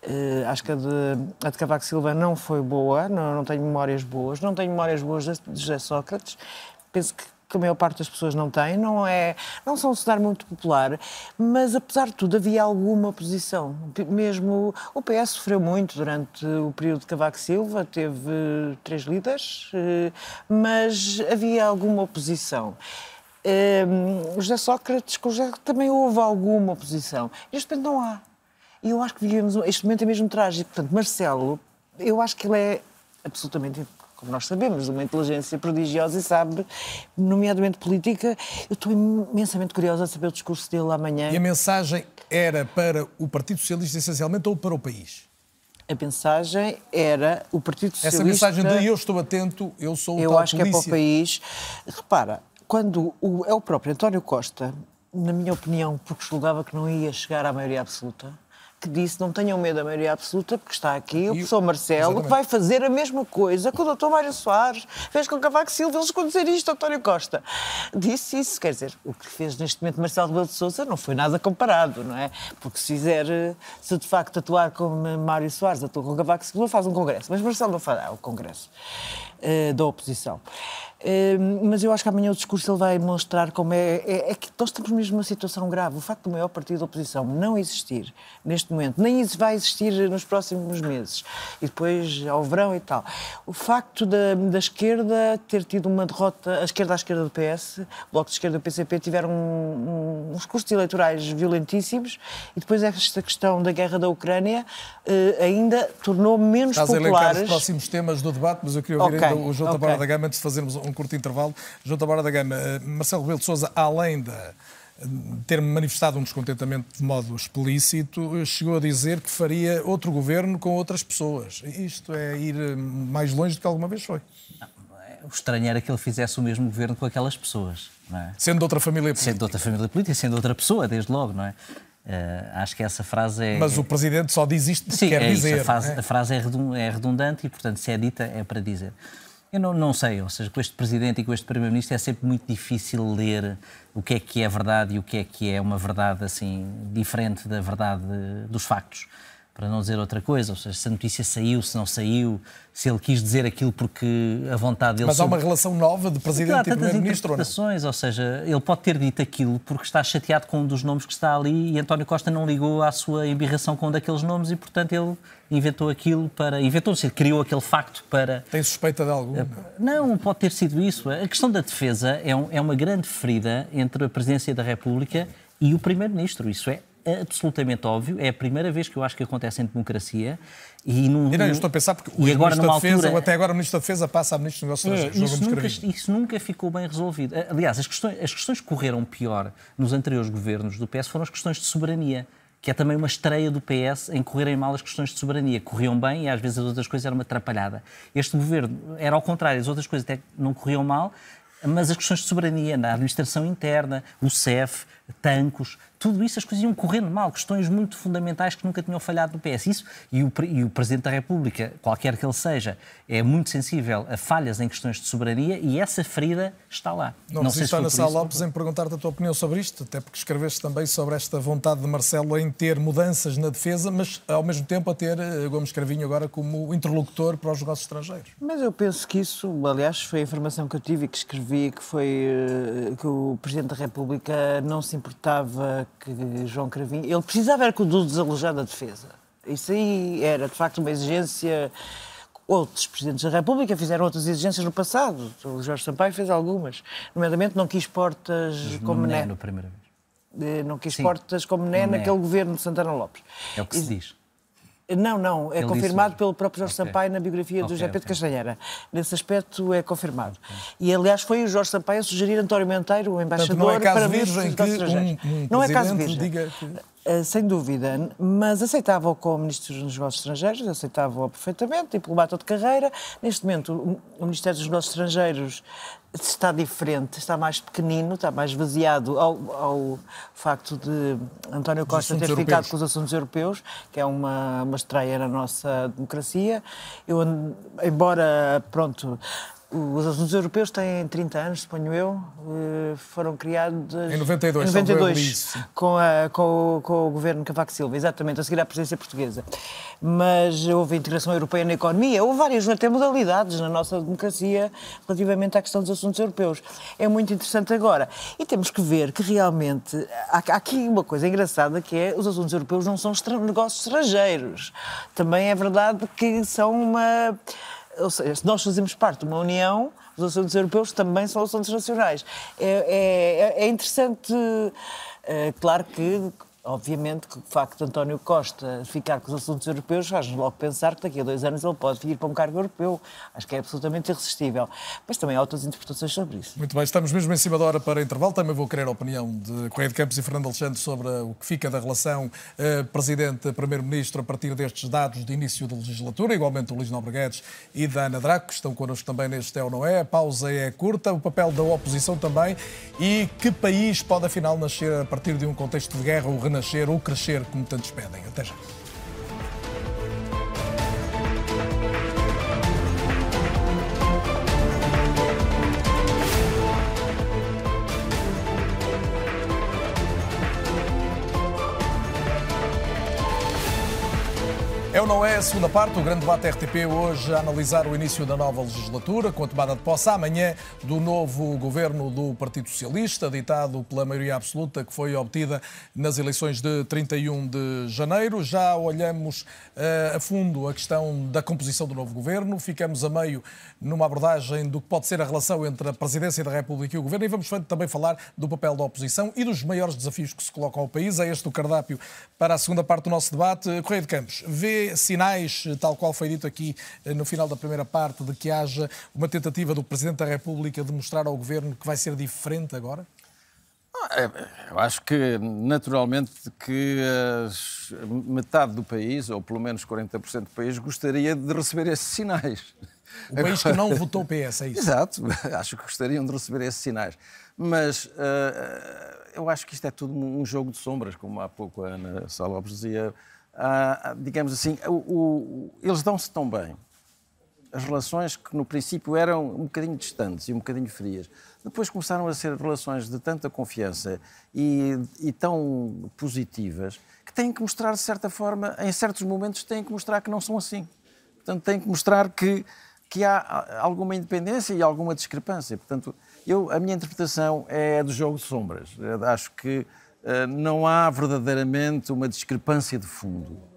Uh, acho que a de, a de Cavaco Silva não foi boa, não, não tenho memórias boas, não tenho memórias boas de José Sócrates. Penso que, que a maior parte das pessoas não tem, não é, não são um cenário muito popular, mas apesar de tudo havia alguma oposição. Mesmo o PS sofreu muito durante o período de Cavaco Silva, teve três líderes, uh, mas havia alguma oposição. Uh, José Sócrates, com José também houve alguma oposição. Neste momento não há. E eu acho que vivemos. Este momento é mesmo trágico. Portanto, Marcelo, eu acho que ele é absolutamente como nós sabemos, uma inteligência prodigiosa e sabe, nomeadamente política. Eu estou imensamente curiosa a saber o discurso dele amanhã. E a mensagem era para o Partido Socialista essencialmente ou para o país? A mensagem era o Partido Socialista. Essa mensagem de eu estou atento, eu sou o Eu acho polícia. que é para o país. Repara, quando o, é o próprio António Costa, na minha opinião, porque julgava que não ia chegar à maioria absoluta, que disse não tenham medo da maioria absoluta, porque está aqui o professor Marcelo, Exatamente. que vai fazer a mesma coisa que o doutor Mário Soares fez com o Cavaco Silva. Eles dizer isto, António Costa. Disse isso. Quer dizer, o que fez neste momento Marcelo Rebelo de Sousa não foi nada comparado, não é? Porque se fizer, se de facto atuar como Mário Soares atua com Cavaco Silva, faz um congresso. Mas Marcelo não fará o congresso uh, da oposição. Uh, mas eu acho que amanhã o discurso ele vai mostrar como é, é, é, que nós estamos mesmo numa situação grave. O facto do maior partido da oposição não existir neste momento, nem vai existir nos próximos meses, e depois ao verão e tal. O facto da, da esquerda ter tido uma derrota, a esquerda à esquerda do PS, o Bloco de Esquerda e o PCP tiveram um, um, uns cursos eleitorais violentíssimos, e depois esta questão da guerra da Ucrânia uh, ainda tornou menos Estás populares. a elencar os próximos temas do debate, mas eu queria ouvir okay, ainda o João okay. Tabarra da Gama antes de fazermos um curto intervalo. João Tabarra da Gama, Marcelo Rebelo de Sousa, além de ter manifestado um descontentamento de modo explícito, chegou a dizer que faria outro governo com outras pessoas. Isto é ir mais longe do que alguma vez foi. O estranho era que ele fizesse o mesmo governo com aquelas pessoas. Não é? Sendo de outra família política. Sendo de outra família política, sendo outra pessoa, desde logo, não é? Uh, acho que essa frase é. Mas o Presidente só diz isto porque Sim, quer é dizer. Isso, a, frase, é? a frase é redundante e, portanto, se é dita, é para dizer. Eu não, não, sei, ou seja, com este Presidente e com este Primeiro-Ministro é sempre muito difícil ler o que é que é verdade e o que é que é uma verdade assim diferente da verdade dos factos para não dizer outra coisa, ou seja, se a notícia saiu, se não saiu, se ele quis dizer aquilo porque a vontade dele... Mas há uma relação nova de Presidente e Primeiro-Ministro, ou não? ou seja, ele pode ter dito aquilo porque está chateado com um dos nomes que está ali e António Costa não ligou à sua embirração com um daqueles nomes e, portanto, ele inventou aquilo para... Inventou-se, criou aquele facto para... Tem suspeita de algum? Não, pode ter sido isso. A questão da defesa é, um, é uma grande ferida entre a Presidência da República e o Primeiro-Ministro. Isso é absolutamente óbvio, é a primeira vez que eu acho que acontece em democracia. E, num, e não, eu estou a pensar porque o agora, Ministro da Defesa, altura, ou até agora o Ministro da Defesa passa a Ministro dos Negócios é, isso, nunca, isso nunca ficou bem resolvido. Aliás, as questões, as questões que correram pior nos anteriores governos do PS foram as questões de soberania que é também uma estreia do PS em correrem mal as questões de soberania. Corriam bem e às vezes as outras coisas eram uma atrapalhada. Este governo era ao contrário, as outras coisas até não corriam mal, Mas as questões de soberania na administração interna, o CEF, tancos, tudo isso as coisas iam correndo mal, questões muito fundamentais que nunca tinham falhado no PS. Isso, e o, e o Presidente da República, qualquer que ele seja, é muito sensível a falhas em questões de soberania e essa ferida está lá. Não, não sei se Ana Sá Lopes em perguntar-te a tua opinião sobre isto, até porque escreveste também sobre esta vontade de Marcelo em ter mudanças na defesa, mas ao mesmo tempo a ter eh, Gomes Cravinho agora como interlocutor para os negócios estrangeiros. Mas eu penso que isso, aliás, foi a informação que eu tive e que escrevi, que foi eh, que o Presidente da República não se importava que João Cravinho. Ele precisava era do desalojado da defesa. Isso aí era, de facto, uma exigência. Outros presidentes da República fizeram outras exigências no passado. O Jorge Sampaio fez algumas. Nomeadamente, não quis portas Mas como Né. No primeira vez. Não quis Sim. portas como Né naquele governo de Santana Lopes. É o que se diz. Não, não, é Ele confirmado pelo próprio Jorge okay. Sampaio na biografia okay, do José Pedro okay. Castanheira. Nesse aspecto é confirmado. E aliás foi o Jorge Sampaio a sugerir António Menteiro, o embaixador, Portanto, não é caso para virgem que um, um não é caso virgem. diga que... Uh, sem dúvida, mas aceitava-o como Ministro dos Negócios Estrangeiros, aceitava-o perfeitamente, diplomata de carreira. Neste momento, o Ministério dos Negócios Estrangeiros está diferente, está mais pequenino, está mais vaziado ao, ao facto de António Costa ter europeus. ficado com os assuntos europeus, que é uma, uma estreia na nossa democracia. Eu, embora, pronto, os assuntos europeus têm 30 anos, suponho eu, eh, foram criados em 92, em 92 com, a, com, o, com o governo Cavaco Silva, exatamente, a seguir à presidência portuguesa. Mas houve integração europeia na economia, houve várias até modalidades na nossa democracia relativamente à questão dos assuntos europeus. É muito interessante agora. E temos que ver que realmente há, há aqui uma coisa engraçada que é os assuntos europeus não são negócios estrangeiros. Também é verdade que são uma ou seja, se nós fazemos parte de uma União, os assuntos europeus também são assuntos nacionais. É, é, é interessante, é, claro que Obviamente que o facto de António Costa ficar com os assuntos europeus faz-nos logo pensar que daqui a dois anos ele pode vir para um cargo europeu. Acho que é absolutamente irresistível. Mas também há outras interpretações sobre isso. Muito bem, estamos mesmo em cima da hora para intervalo. Também vou querer a opinião de Correia de Campos e Fernando Alexandre sobre o que fica da relação eh, Presidente-Primeiro-Ministro a partir destes dados de início da legislatura, igualmente o Luís Nobre Guedes e da Ana Draco, que estão connosco também neste É ou Não É. A pausa é curta, o papel da oposição também e que país pode afinal nascer a partir de um contexto de guerra renascer ou crescer, como tantos pedem. Até já. É ou não é a segunda parte, o grande debate RTP hoje a analisar o início da nova legislatura, com a tomada de posse amanhã do novo governo do Partido Socialista, ditado pela maioria absoluta que foi obtida nas eleições de 31 de janeiro. Já olhamos uh, a fundo a questão da composição do novo governo, ficamos a meio numa abordagem do que pode ser a relação entre a Presidência da República e o governo e vamos também falar do papel da oposição e dos maiores desafios que se colocam ao país. É este o cardápio para a segunda parte do nosso debate. Correio de Campos, vê sinais, tal qual foi dito aqui eh, no final da primeira parte, de que haja uma tentativa do Presidente da República de mostrar ao Governo que vai ser diferente agora? Ah, é, eu acho que, naturalmente, que metade do país, ou pelo menos 40% do país, gostaria de receber esses sinais. O país que não votou PS, é isso? Exato, [LAUGHS] acho que gostariam de receber esses sinais. Mas uh, eu acho que isto é tudo um jogo de sombras, como há pouco a Ana Salopes dizia ah, digamos assim, o, o, eles dão-se tão bem. As relações que no princípio eram um bocadinho distantes e um bocadinho frias, depois começaram a ser relações de tanta confiança e, e tão positivas que têm que mostrar, de certa forma, em certos momentos, têm que mostrar que não são assim. Portanto, têm que mostrar que, que há alguma independência e alguma discrepância. Portanto, eu, a minha interpretação é do jogo de sombras. Eu acho que não há verdadeiramente uma discrepância de fundo.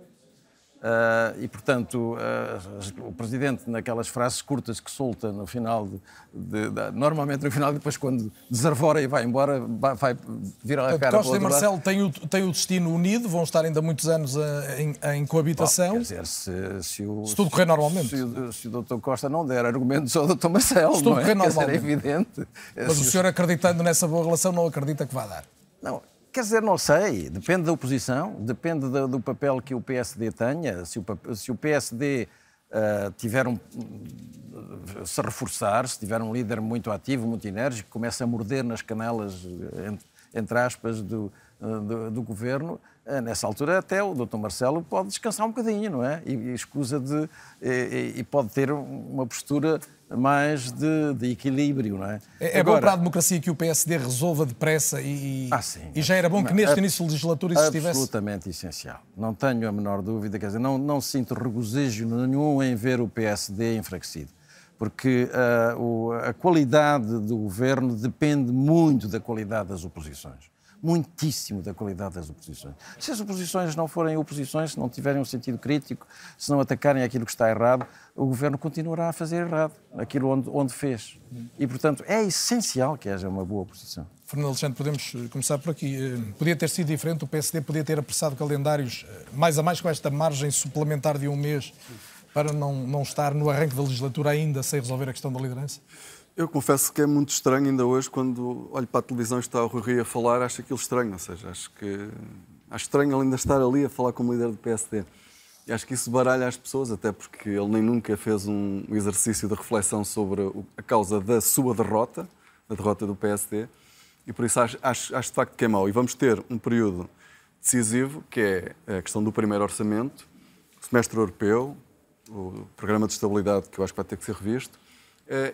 Uh, e, portanto, uh, o Presidente, naquelas frases curtas que solta no final, de, de, de, normalmente no final, depois quando desarvora e vai embora, vai virar a cara Costa e Marcelo têm o, têm o destino unido, vão estar ainda muitos anos em, em coabitação. Bom, quer dizer, se, se, o, se tudo correr normalmente. Se, se, se, o Dr. Costa não der argumentos ao Dr. Marcelo, se tudo não é? correr normalmente. Dizer, é evidente. Mas o senhor, acreditando nessa boa relação, não acredita que vai dar? Quer dizer, não sei, depende da oposição, depende do, do papel que o PSD tenha. Se o, se o PSD uh, tiver um, se reforçar, se tiver um líder muito ativo, muito enérgico, começa a morder nas canelas, entre, entre aspas, do, do, do, governo, nessa altura até o Dr. Marcelo pode descansar um bocadinho, não é? E, e escusa de. E, e, pode ter uma postura mais de, de equilíbrio, não é? É, é Agora, bom para a democracia que o PSD resolva depressa e, ah, sim, e já era bom que neste não, início de legislatura isso estivesse... Absolutamente essencial. Não tenho a menor dúvida, quer dizer, não, não sinto regozijo nenhum em ver o PSD enfraquecido. Porque uh, o, a qualidade do governo depende muito da qualidade das oposições muitíssimo da qualidade das oposições. Se as oposições não forem oposições, se não tiverem um sentido crítico, se não atacarem aquilo que está errado, o governo continuará a fazer errado, aquilo onde, onde fez. E, portanto, é essencial que haja uma boa oposição. Fernando Alexandre, podemos eh, começar por aqui. Eh, podia ter sido diferente, o PSD podia ter apressado calendários eh, mais a mais com esta margem suplementar de um mês para não, não estar no arranque da legislatura ainda sem resolver a questão da liderança? Eu confesso que é muito estranho ainda hoje, quando olho para a televisão e está o Rui a falar, acho aquilo estranho. Ou seja, acho que acho estranho ele ainda estar ali a falar como líder do PSD. E acho que isso baralha as pessoas, até porque ele nem nunca fez um exercício de reflexão sobre a causa da sua derrota, da derrota do PSD, e por isso acho, acho, acho de facto que é mau. E vamos ter um período decisivo, que é a questão do primeiro orçamento, o semestre europeu, o programa de estabilidade, que eu acho que vai ter que ser revisto,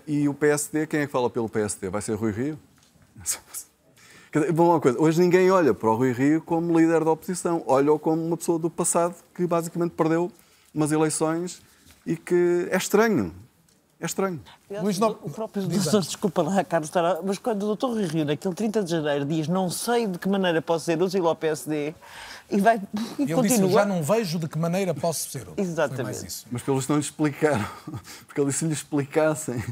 e o PSD, quem é que fala pelo PSD? Vai ser Rui Rio? [LAUGHS] Bom, uma coisa, hoje ninguém olha para o Rui Rio como líder da oposição, olha-o como uma pessoa do passado que basicamente perdeu umas eleições e que é estranho. É estranho. Luís, não... O próprio doutor, desculpa lá, Carlos, mas quando o doutor Rui Rio, naquele 30 de janeiro, diz não sei de que maneira posso ser útil ao PSD, e vai e ele continua. Disse, já não vejo de que maneira posso ser. Exatamente. Mas pelos não lhe explicaram, [LAUGHS] porque eles se lhe explicassem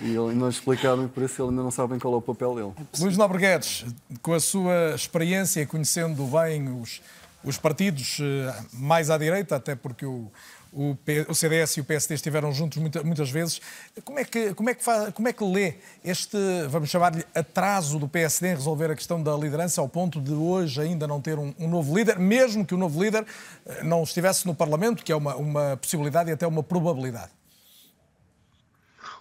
e ele não lhe explicaram e por isso ele ainda não sabem qual é o papel dele. É Luís Nobre Guedes, com a sua experiência, conhecendo bem os, os partidos eh, mais à direita, até porque o o, o CDS e o PSD estiveram juntos muita, muitas vezes. Como é, que, como, é que faz, como é que lê este, vamos chamar-lhe, atraso do PSD em resolver a questão da liderança ao ponto de hoje ainda não ter um, um novo líder, mesmo que o novo líder eh, não estivesse no Parlamento, que é uma, uma possibilidade e até uma probabilidade?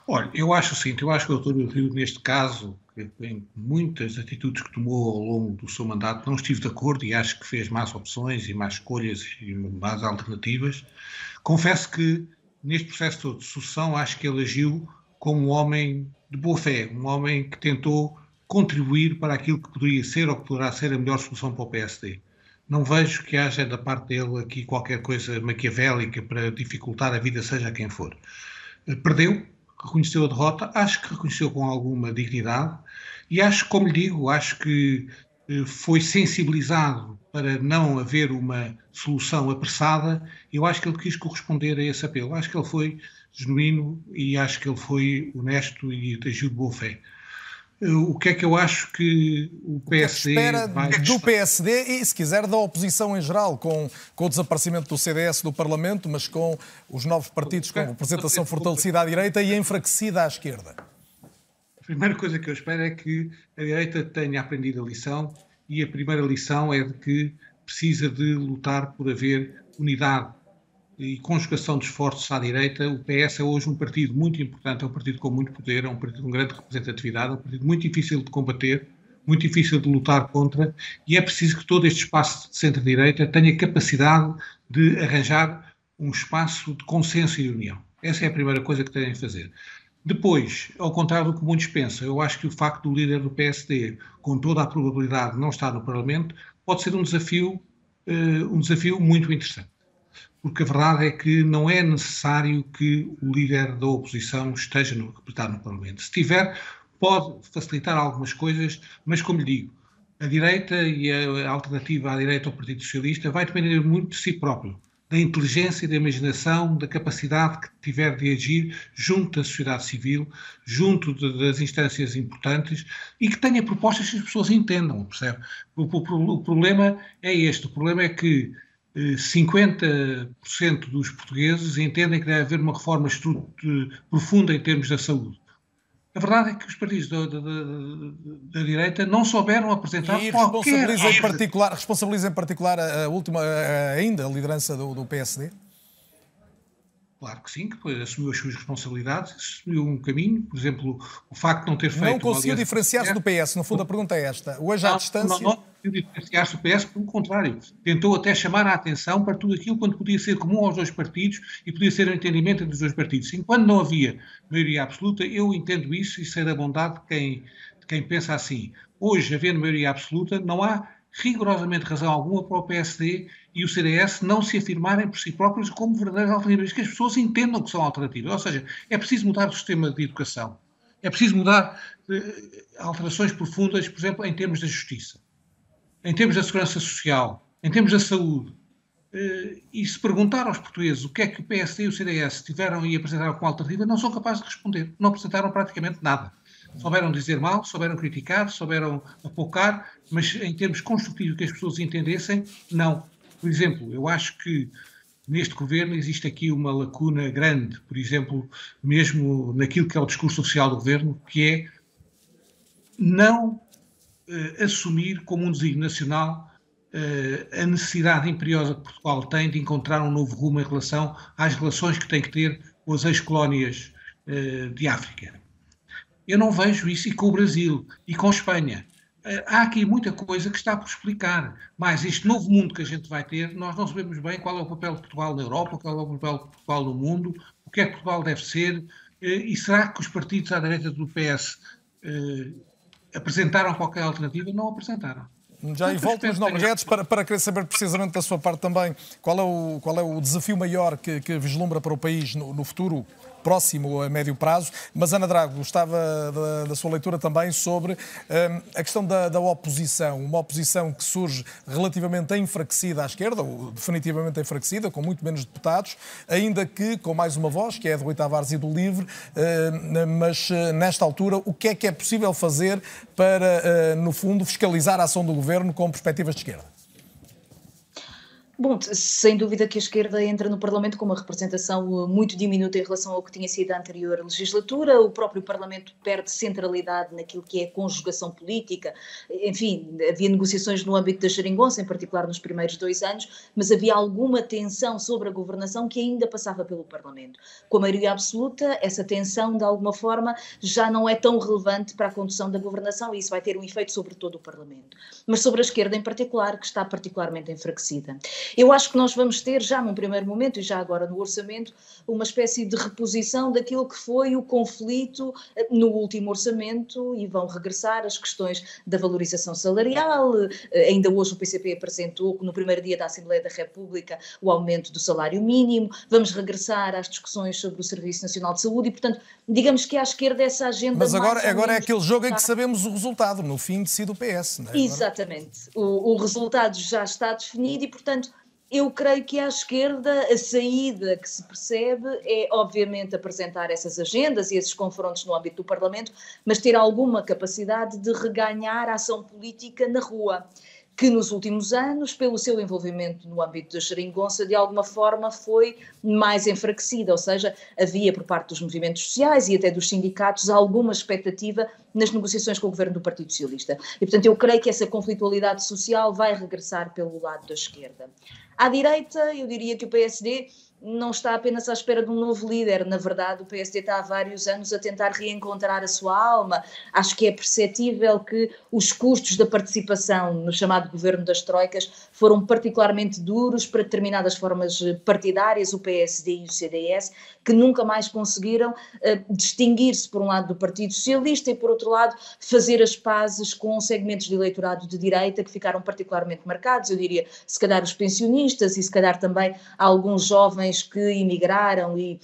Olha, eu acho o seguinte, eu acho que o Dr. Rio, neste caso, em muitas atitudes que tomou ao longo do seu mandato, não estive de acordo e acho que fez mais opções e mais escolhas e mais alternativas. Confesso que neste processo de sucessão acho que ele agiu como um homem de boa fé, um homem que tentou contribuir para aquilo que poderia ser ou que poderá ser a melhor solução para o PSD. Não vejo que haja da parte dele aqui qualquer coisa maquiavélica para dificultar a vida, seja quem for. Perdeu, reconheceu a derrota, acho que reconheceu com alguma dignidade e acho, como lhe digo, acho que eh, foi sensibilizado para não haver uma solução apressada, eu acho que ele quis corresponder a esse apelo. Acho que ele foi genuíno e acho que ele foi honesto e agiu de boa fé. Eh, o que é que eu acho que o PSD. O que é espera vai... do PSD e, se quiser, da oposição em geral, com, com o desaparecimento do CDS do Parlamento, mas com os novos partidos com representação fortalecida à direita e enfraquecida à esquerda? A primeira coisa que eu espero é que a direita tenha aprendido a lição e a primeira lição é de que precisa de lutar por haver unidade e conjugação de esforços à direita. O PS é hoje um partido muito importante, é um partido com muito poder, é um partido com grande representatividade, é um partido muito difícil de combater, muito difícil de lutar contra, e é preciso que todo este espaço de centro-direita tenha capacidade de arranjar um espaço de consenso e união. Essa é a primeira coisa que têm de fazer. Depois, ao contrário do que muitos pensam, eu acho que o facto do líder do PSD, com toda a probabilidade, não estar no Parlamento, pode ser um desafio, uh, um desafio muito interessante. Porque a verdade é que não é necessário que o líder da oposição esteja no, no Parlamento. Se tiver, pode facilitar algumas coisas, mas como lhe digo, a direita e a alternativa à direita ao Partido Socialista vai depender muito de si próprio da inteligência, da imaginação, da capacidade que tiver de agir junto da sociedade civil, junto de, das instâncias importantes e que tenha propostas que as pessoas entendam, percebe? O, o, o problema é este, o problema é que eh, 50% dos portugueses entendem que deve haver uma reforma profunda em termos da saúde. A verdade é que os partidos da, da, da, da direita não souberam apresentar e qualquer... responsabiliza em particular, responsabiliza em particular a, última, ainda a liderança do, do PSD? Claro que sim, que assumiu as suas responsabilidades, assumiu um caminho, por exemplo, o facto de não ter feito. Não conseguiu diferenciar-se do PS, no fundo a pergunta é esta. Hoje à distância. Não, não diferenciar-se do PS, pelo contrário. Tentou até chamar a atenção para tudo aquilo quando podia ser comum aos dois partidos e podia ser um entendimento entre os dois partidos. Enquanto não havia maioria absoluta, eu entendo isso e sei da bondade de quem, de quem pensa assim. Hoje, havendo maioria absoluta, não há rigorosamente razão alguma para o PSD e o CDS não se afirmarem por si próprios como verdadeiras alternativas, que as pessoas entendam que são alternativas. Ou seja, é preciso mudar o sistema de educação, é preciso mudar eh, alterações profundas, por exemplo, em termos da justiça, em termos da segurança social, em termos da saúde. Eh, e se perguntar aos portugueses o que é que o PSD e o CDS tiveram e apresentaram como alternativa, não são capazes de responder. Não apresentaram praticamente nada. Souberam dizer mal, souberam criticar, souberam apocar, mas em termos construtivos que as pessoas entendessem, não. Por exemplo, eu acho que neste governo existe aqui uma lacuna grande, por exemplo, mesmo naquilo que é o discurso oficial do governo, que é não assumir como um desígnio nacional uh, a necessidade imperiosa que Portugal tem de encontrar um novo rumo em relação às relações que tem que ter com as ex-colónias uh, de África. Eu não vejo isso e com o Brasil e com a Espanha. Eh, há aqui muita coisa que está por explicar. Mas este novo mundo que a gente vai ter, nós não sabemos bem qual é o papel de Portugal na Europa, qual é o papel de Portugal no mundo, o que é que Portugal deve ser, eh, e será que os partidos à direita do PS eh, apresentaram qualquer alternativa? Não apresentaram. Já e volto nos Nobre Guedes para, para querer saber precisamente da sua parte também qual é o, qual é o desafio maior que, que vislumbra para o país no, no futuro próximo a médio prazo. Mas, Ana Drago, gostava da, da sua leitura também sobre um, a questão da, da, oposição. Uma oposição que surge relativamente enfraquecida à esquerda, ou definitivamente enfraquecida, com muito menos deputados, ainda que com mais uma voz, que é a do Rui Tavares e do Livre. Uh, mas, uh, nesta altura, o que é que é possível fazer para, uh, no fundo, fiscalizar a ação do governo com perspectivas de esquerda? Bom, sem dúvida que a esquerda entra no Parlamento com uma representação eh, muito diminuta em relação ao que tinha sido a anterior legislatura. O próprio Parlamento perde centralidade naquilo que é a conjugação política. Enfim, havia negociações no âmbito da Xeringonça, em particular nos primeiros dois anos, mas havia alguma tensão sobre a governação que ainda passava pelo Parlamento. Com a maioria absoluta, essa tensão, de alguma forma, já não é tão relevante para a condução da governação e isso vai ter um efeito sobre todo o Parlamento. Mas sobre a esquerda em particular, que está particularmente enfraquecida. Eu acho que nós vamos ter já num primeiro momento e já agora no orçamento uma espécie de reposição daquilo que foi o conflito eh, no último orçamento e vão regressar as questões da valorização salarial. Eh, ainda hoje o PCP apresentou no primeiro dia da Assembleia da República o aumento do salário mínimo. Vamos regressar às discussões sobre o Serviço Nacional de Saúde e, portanto, digamos que à esquerda essa agenda. Mas agora, agora é aquele jogo em que sabemos o resultado, no fim decide o PS, não é? Exatamente. O, o resultado já está definido e, portanto, eu creio que à esquerda a saída que se percebe é, obviamente, apresentar essas agendas e esses confrontos no âmbito do Parlamento, mas ter alguma capacidade de reganhar a ação política na rua que nos últimos anos, pelo seu envolvimento no âmbito da geringonça, de alguma forma foi mais enfraquecida, ou seja, havia por parte dos movimentos sociais e até dos sindicatos alguma expectativa nas negociações com o governo do Partido Socialista. E, portanto, eu creio que essa conflitualidade social vai regressar pelo lado da esquerda. À direita, eu diria que o PSD não está apenas à espera de um novo líder. Na verdade, o PSD está há vários anos a tentar reencontrar a sua alma. Acho que é perceptível que os custos da participação no chamado governo das Troicas foram particularmente duros para determinadas formas partidárias, o PSD e o CDS, que nunca mais conseguiram uh, distinguir-se, por um lado, do Partido Socialista e, por outro lado, fazer as pazes com segmentos de eleitorado de direita que ficaram particularmente marcados. Eu diria, se calhar, os pensionistas e, se calhar, também alguns jovens que emigraram e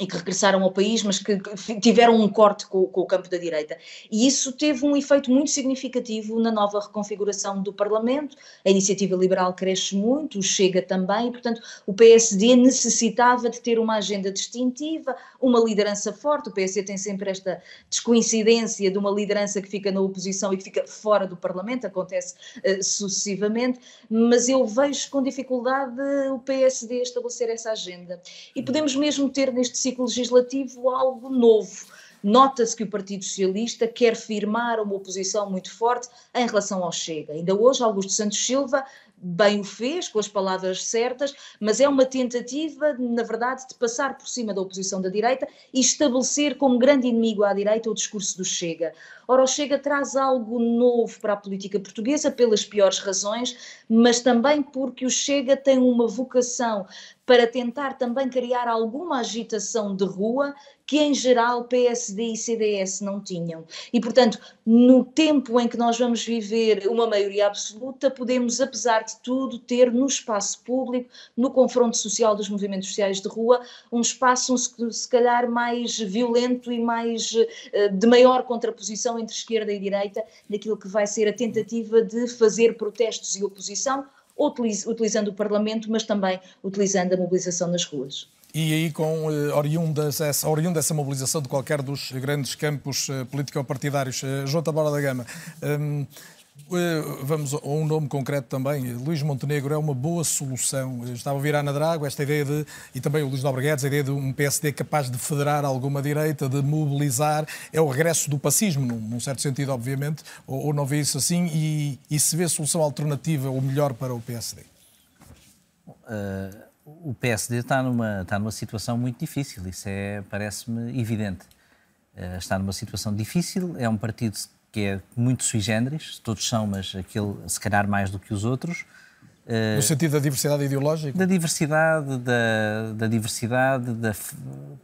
e que regressaram ao país, mas que tiveram um corte com, com, o campo da direita. E isso teve um efeito muito significativo na nova reconfiguração do Parlamento. A iniciativa liberal cresce muito, Chega também, e, portanto, o PSD necessitava de ter uma agenda distintiva, uma liderança forte. O PSD tem sempre esta descoincidência de uma liderança que fica na oposição e que fica fora do Parlamento, acontece uh, sucessivamente, mas eu vejo com dificuldade o PSD estabelecer essa agenda. E podemos mesmo ter neste ciclo legislativo algo novo. Nota-se que o Partido Socialista quer firmar uma oposição muito forte em relação ao Chega. Ainda hoje, Augusto Santos Silva bem o fez, com as palavras certas, mas é uma tentativa, na verdade, de passar por cima da oposição da direita e estabelecer como grande inimigo à direita o discurso do Chega. Ora, o Chega traz algo novo para a política portuguesa, pelas piores razões, mas também porque o Chega tem uma vocação para tentar também criar alguma agitação de rua que em geral PSD e CDS não tinham. E, portanto, no tempo em que nós vamos viver uma maioria absoluta, podemos, apesar de tudo, ter no espaço público, no confronto social dos movimentos sociais de rua, um espaço, se calhar, mais violento e mais eh, de maior contraposição entre esquerda e direita, naquilo que vai ser a tentativa de fazer protestos e oposição, utilizando o Parlamento, mas também utilizando a mobilização nas ruas. E aí, com eh, oriundas, essa, oriunda dessa mobilização de qualquer dos grandes campos eh, político-partidários, eh, João Tabora da Gama, um, Vamos a um nome concreto também. Luís Montenegro é uma boa solução. Estava a ouvir a Ana Drago, esta ideia de, e também o Luís Nobre Guedes, a ideia de um PSD capaz de federar alguma direita, de mobilizar. É o regresso do pacismo, num, certo sentido, obviamente, ou, ou não vê isso assim? E, e se vê solução alternativa ou melhor para o PSD? Uh o PSD está numa, está numa situação muito difícil, isso é, parece-me evidente. Uh, está numa situação difícil, é um partido que é muito sui generis, todos são, mas aquele se calhar mais do que os outros. Uh, no sentido da diversidade ideológica? Da diversidade, da, da diversidade, da,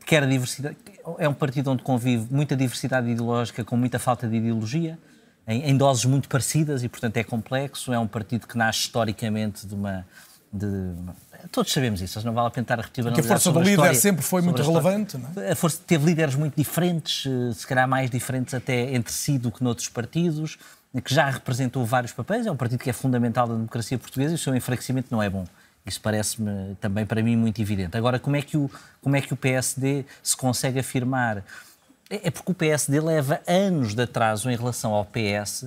quer a diversidade. É um partido onde convive muita diversidade ideológica com muita falta de ideologia, em, em doses muito parecidas e, portanto, é complexo. É um partido que nasce historicamente de uma. De, Todos sabemos isso, não vale a pena estar a repetir. Porque a força do líder sempre foi muito relevante. Não é? A força teve líderes muito diferentes, eh, se calhar mais diferentes até entre si do que noutros partidos, que já representou vários papéis. É um partido que é fundamental da democracia portuguesa e o seu enfraquecimento não é bom. Isso parece-me também para mim muito evidente. Agora, como é que o, como é que o PSD se consegue afirmar? É, é porque o PSD leva anos de atraso em relação ao PS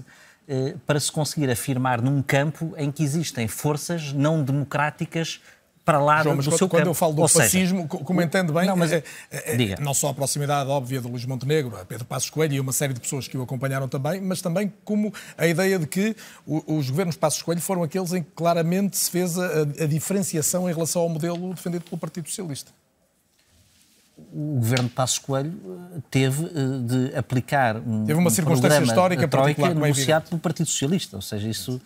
eh, para se conseguir afirmar num campo em que existem forças não democráticas para lá João, do quando, seu quando campo. eu falo do Ou fascismo, seja, comentando bem, não, mas, é, é, é, não só a proximidade óbvia de Luís Montenegro, a Pedro Passos Coelho e uma série de pessoas que o acompanharam também, mas também como a ideia de que os governos Passos Coelho foram aqueles em que claramente se fez a, a diferenciação em relação ao modelo defendido pelo Partido Socialista. O governo Passos Coelho eh, teve eh, de aplicar um, teve uma um circunstância histórica troika negociado pelo Partido Socialista, ou seja, isso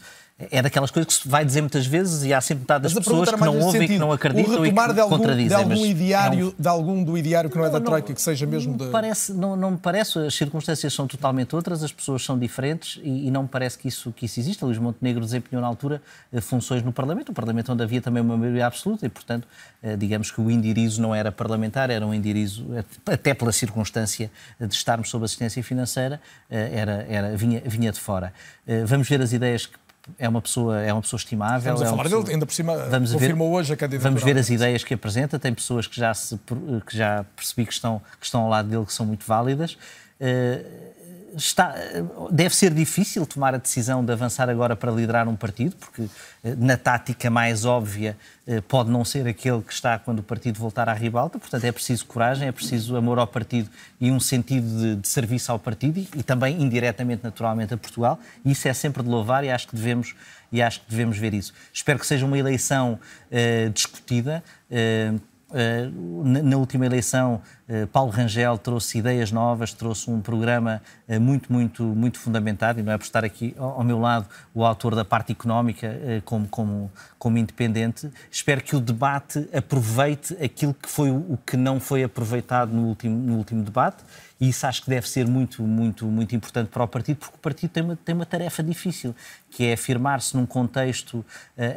é daquelas coisas que se vai dizer muitas vezes e há sempre metade das pessoas que não ouvem, que não acreditam e que de algum, contradizem. De algum, ideário, não... de algum do ideário que não, não é da Troika, que seja mesmo não de... Parece, não, não me parece, as circunstâncias são totalmente outras, as pessoas são diferentes e, e não me parece que isso, que isso exista. Luís Montenegro desempenhou na altura eh, funções no Parlamento, um Parlamento onde havia também uma maioria absoluta e, portanto, eh, digamos que o indirizo não era parlamentar, era um indirizo, até pela circunstância de estarmos sob assistência financeira, eh, era, era, vinha, vinha de fora. Vamos ver as ideias que é uma pessoa, é uma pessoa estimável. Estamos a é falar pessoa... dele, ainda por cima vamos confirmou ver, hoje a candidatura. Vamos ver as ideias que apresenta, tem pessoas que já, se, que já percebi que estão, que estão ao lado dele que são muito válidas. Uh, está, deve ser difícil tomar a decisão de avançar agora para liderar um partido, porque eh, na tática mais óbvia eh, pode não ser aquele que está quando o partido voltar à ribalta, portanto é preciso coragem, é preciso amor ao partido e um sentido de, de serviço ao partido e, e, também indiretamente, naturalmente, a Portugal. Isso é sempre de louvar e acho que devemos, e acho que devemos ver isso. Espero que seja uma eleição uh, discutida. Uh, na última eleição, eh, Paulo Rangel trouxe ideias novas, trouxe um programa eh, muito, muito, muito fundamentado, e não é por estar aqui ao meu lado o autor da parte económica como, como, como independente. Espero que o debate aproveite aquilo que foi o que não foi aproveitado no último, no último debate e isso acho que deve ser muito, muito, muito importante para o partido, porque o partido tem uma, tem uma tarefa difícil, que é afirmar-se num contexto uh,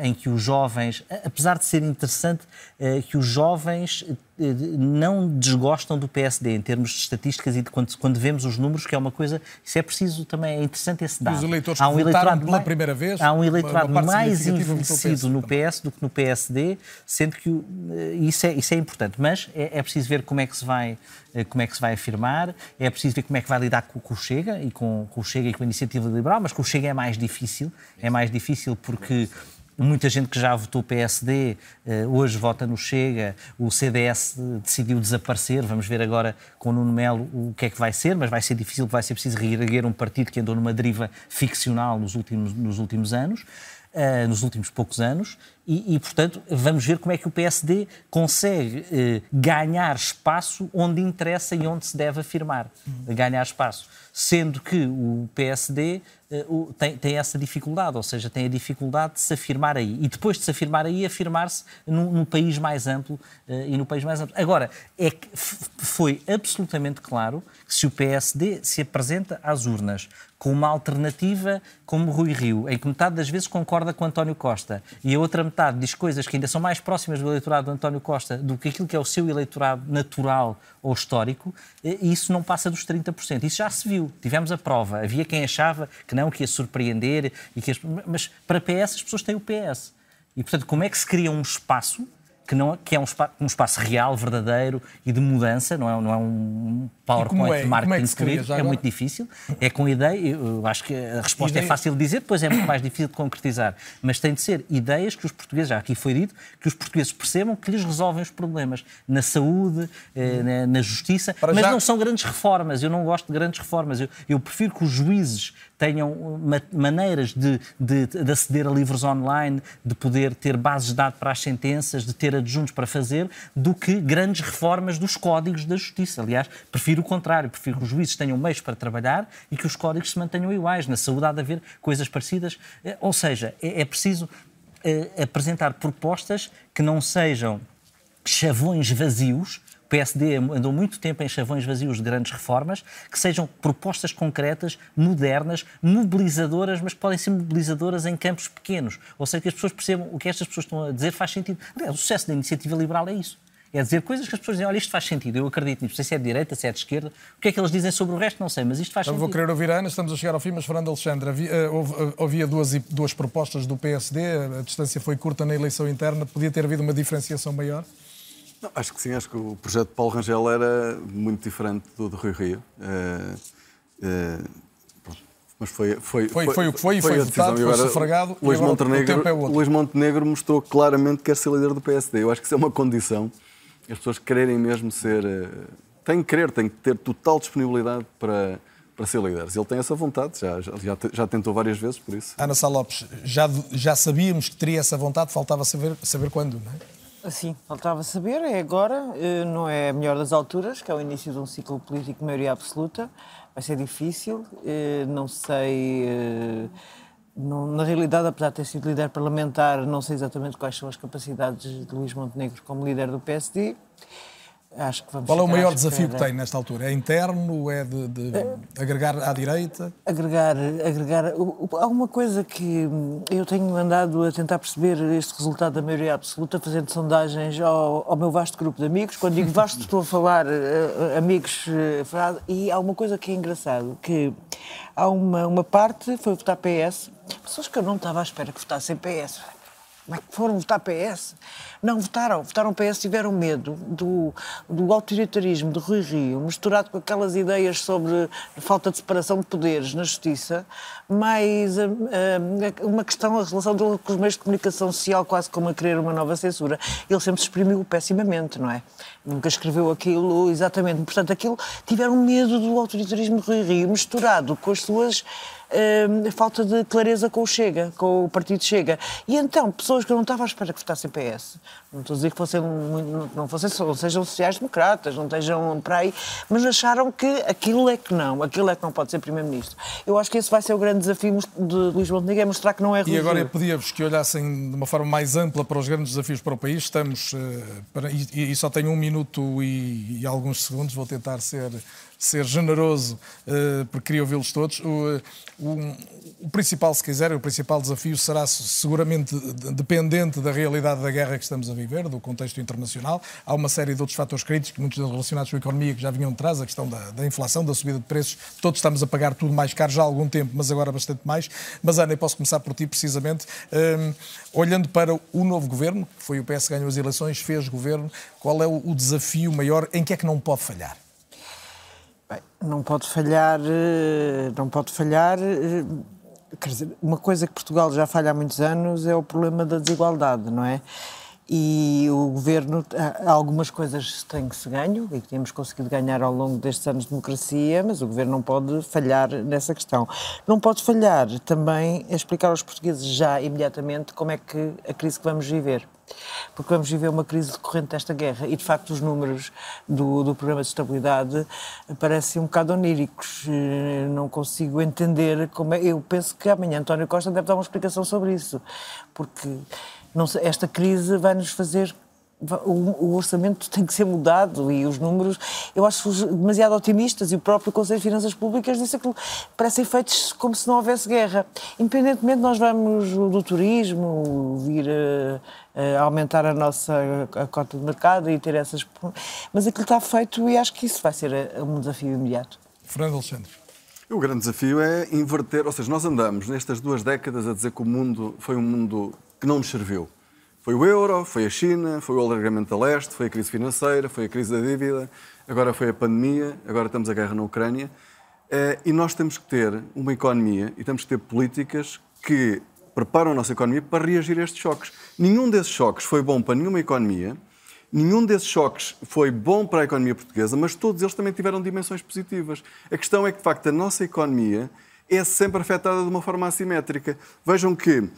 em que os jovens, apesar de ser interessante, uh, que os jovens não desgostam do PSD em termos de estatísticas e de quando, quando vemos os números, que é uma coisa, isso é preciso também, é interessante esse dado. Os eleitores há um eleitorado pela mais, primeira vez. Há um eleitorado mais envelhecido no PS do que no PSD, sendo que isso é, isso é importante. Mas é, é, preciso ver como é que se vai como é que se vai afirmar, é preciso ver como é que vai lidar com, com o Chega e com, com o Chega e com a iniciativa liberal, mas com o Chega é mais difícil, é mais difícil porque Muita gente que já votou PSD eh, hoje vota no Chega, o CDS decidiu desaparecer. Vamos ver agora com o Nuno Melo o que é que vai ser, mas vai ser difícil, vai ser preciso reerguer um partido que andou numa deriva ficcional nos últimos, nos últimos anos. Uh, nos últimos poucos anos e, e, portanto, vamos ver como é que o PSD consegue uh, ganhar espaço onde interessa e onde se deve afirmar. Uhum. Ganhar espaço. Sendo que o PSD uh, tem, tem, essa dificuldade, ou seja, tem a dificuldade de se afirmar aí. E depois de se afirmar aí, afirmar-se num, num, país mais amplo e no país mais amplo. Agora, é foi absolutamente claro que se o PSD se apresenta às urnas com uma alternativa como Rui Rio, em que metade das vezes concorda com António Costa e a outra metade diz coisas que ainda são mais próximas do eleitorado do António Costa do que aquilo que é o seu eleitorado natural ou histórico, isso não passa dos 30%. Isso já se viu. Tivemos a prova. Havia quem achava que não, que ia surpreender, e que as... mas para PS as pessoas têm o PS. E, portanto, como é que se cria um espaço que, não, que é um espaço, um espaço real, verdadeiro e de mudança, não é, não é um PowerPoint é? de marketing é escrito, é muito difícil. É com ideia, eu acho que a resposta ideia... é fácil de dizer, depois é muito mais difícil de concretizar. Mas tem de ser ideias que os portugueses, já aqui foi dito, que os portugueses percebam que lhes resolvem os problemas na saúde, eh, na, na, justiça, Para mas já... não são grandes reformas. Eu não gosto de grandes reformas. Eu, eu prefiro que os juízes tenham maneiras de, de, de, aceder a livros online, de poder ter bases de dados para as sentenças, de ter adjuntos para fazer, do que grandes reformas dos códigos da justiça. Aliás, prefiro o contrário, prefiro que os juízes tenham meios para trabalhar e que os códigos se mantenham iguais. Na saúde há de haver coisas parecidas. Eh, ou seja, é, é preciso é, apresentar propostas que não sejam chavões vazios, o PSD andou muito tempo em chavões vazios de grandes reformas, que sejam propostas concretas, modernas, mobilizadoras, mas que podem ser mobilizadoras em campos pequenos. Ou seja, que as pessoas percebam o que estas pessoas estão a dizer faz sentido. Aliás, o sucesso da iniciativa liberal é isso. É dizer coisas que as pessoas dizem, olha, isto faz sentido, eu acredito nisso. Se é de direita, se é de esquerda. O que é que eles dizem sobre o resto, não sei, mas isto faz então, sentido. Vou querer ouvir a Ana, estamos a chegar ao fim, mas Fernando Alexandre, havia, uh, havia duas, duas propostas do PSD, a distância foi curta na eleição interna, podia ter havido uma diferenciação maior? Não, acho que sim, acho que o projeto de Paulo Rangel era muito diferente do de Rui Rio. Uh, uh, mas foi, foi, foi, foi, o que foi, foi, foi votado, foi sufragado Luís Montenegro, é Luís Montenegro mostrou claramente que quer ser líder do PSD. Eu acho que isso é uma condição as pessoas quererem mesmo ser. Eh, têm que querer, têm que ter total disponibilidade para, para ser líderes. Ele tem essa vontade, já, já, já tentou várias vezes por isso. Ana Sá Lopes, já, já sabíamos que teria essa vontade, faltava saber, saber quando, não é? Sim, faltava saber, é agora, eh, não é a melhor das alturas, que é o início de um ciclo político de maioria absoluta, vai ser difícil, eh, não sei não, na realidade, apesar de ter sido líder parlamentar, não sei exatamente quais são as capacidades de Luís Montenegro como líder do PSD. Acho que vamos Qual é o maior desafio que tem nesta altura? É interno? É de, de é, agregar à direita? Agregar, agregar. Há uma coisa que eu tenho andado a tentar perceber este resultado da maioria absoluta, fazendo sondagens ao, ao meu vasto grupo de amigos. Quando digo vasto, [LAUGHS] estou a falar uh, amigos, uh, e há uma coisa que é engraçado, que há uma, uma parte, foi votar PS, pessoas que eu não estava à espera que votassem PS como é que foram votar PS? Não votaram. Votaram PS tiveram medo do, do autoritarismo de Rui Rio, misturado com aquelas ideias sobre falta de separação de poderes na justiça, mais uh, uh, uma questão, a relação dele com os meios de comunicação social, quase como a querer uma nova censura. Ele sempre se exprimiu pessimamente, não é? Nunca escreveu aquilo exatamente. Portanto, aquilo tiveram medo do autoritarismo de Rui Rio, misturado com as suas uh, falta de clareza com o Chega, com o partido Chega. E então, pessoas que eu não estava à espera que votassem PS, não estou a dizer que fossem, não, fossem, não sejam sociais-democratas, não estejam para aí, mas acharam que aquilo é que não, aquilo é que não pode ser Primeiro-Ministro. Eu acho que esse vai ser o grande desafio de Luís Montenegro, é mostrar que não é E agora eu pedia-vos que olhassem de uma forma mais ampla para os grandes desafios para o país. Estamos, uh, para, e, e, só tenho um minuto e, e alguns segundos, vou tentar ser ser generoso, uh, porque queria ouvi-los todos. O, o, o, principal, se quiserem, o principal desafio será seguramente dependente da realidade da guerra que estamos a viver, do contexto internacional. Há uma série de outros fatores críticos, muitos relacionados com a economia, que já vinham de trás, a questão da, da inflação, da subida de preços. Todos estamos a pagar tudo mais caro já há algum tempo, mas agora bastante mais. Mas, Ana, eu posso começar por ti, precisamente. Um, olhando para o novo governo, foi o PS que ganhou as eleições, fez governo, qual é o, o desafio maior? Em que é que não pode falhar? Bem, não pode falhar, eh, não pode falhar. Eh, quer dizer, uma coisa que Portugal já falha há muitos anos é o problema da desigualdade, não é? e o governo, algumas coisas têm que se ganho e que temos conseguido ganhar ao longo destes anos de democracia, mas o governo não pode falhar nessa questão. Não pode falhar também a explicar aos portugueses já imediatamente como é que a crise que vamos viver. Porque vamos viver uma crise decorrente desta guerra e, de facto, os números do, do programa de estabilidade parecem um bocado oníricos. Eh, não consigo entender como é. Eu penso que amanhã António Costa deve dar uma explicação sobre isso, porque sei, esta crise vai nos fazer o, orçamento tem que ser mudado e os números, eu acho demasiado otimistas e o próprio Conselho de Finanças Públicas disse que parecem feitos como se não houvesse guerra. Independentemente, nós vamos do turismo vir a, a aumentar a nossa a cota de mercado e ter essas. Mas aquilo está feito e acho que isso vai ser um desafio imediato. Fernando Alexandre. O grande desafio é inverter, ou seja, nós andamos nestas duas décadas a dizer que o mundo foi um mundo que não nos serviu. Foi o euro, foi a China, foi o alargamento da leste, foi a crise financeira, foi a crise da dívida, agora foi a pandemia, agora estamos a guerra na Ucrânia. Eh, e nós temos que ter uma economia e temos que ter políticas que preparam a nossa economia para reagir a estes choques. Nenhum desses choques foi bom para nenhuma economia, nenhum desses choques foi bom para a economia portuguesa, mas todos eles também tiveram dimensões positivas. A questão é que, de facto, a nossa economia é sempre afetada de uma forma assimétrica. Vejam que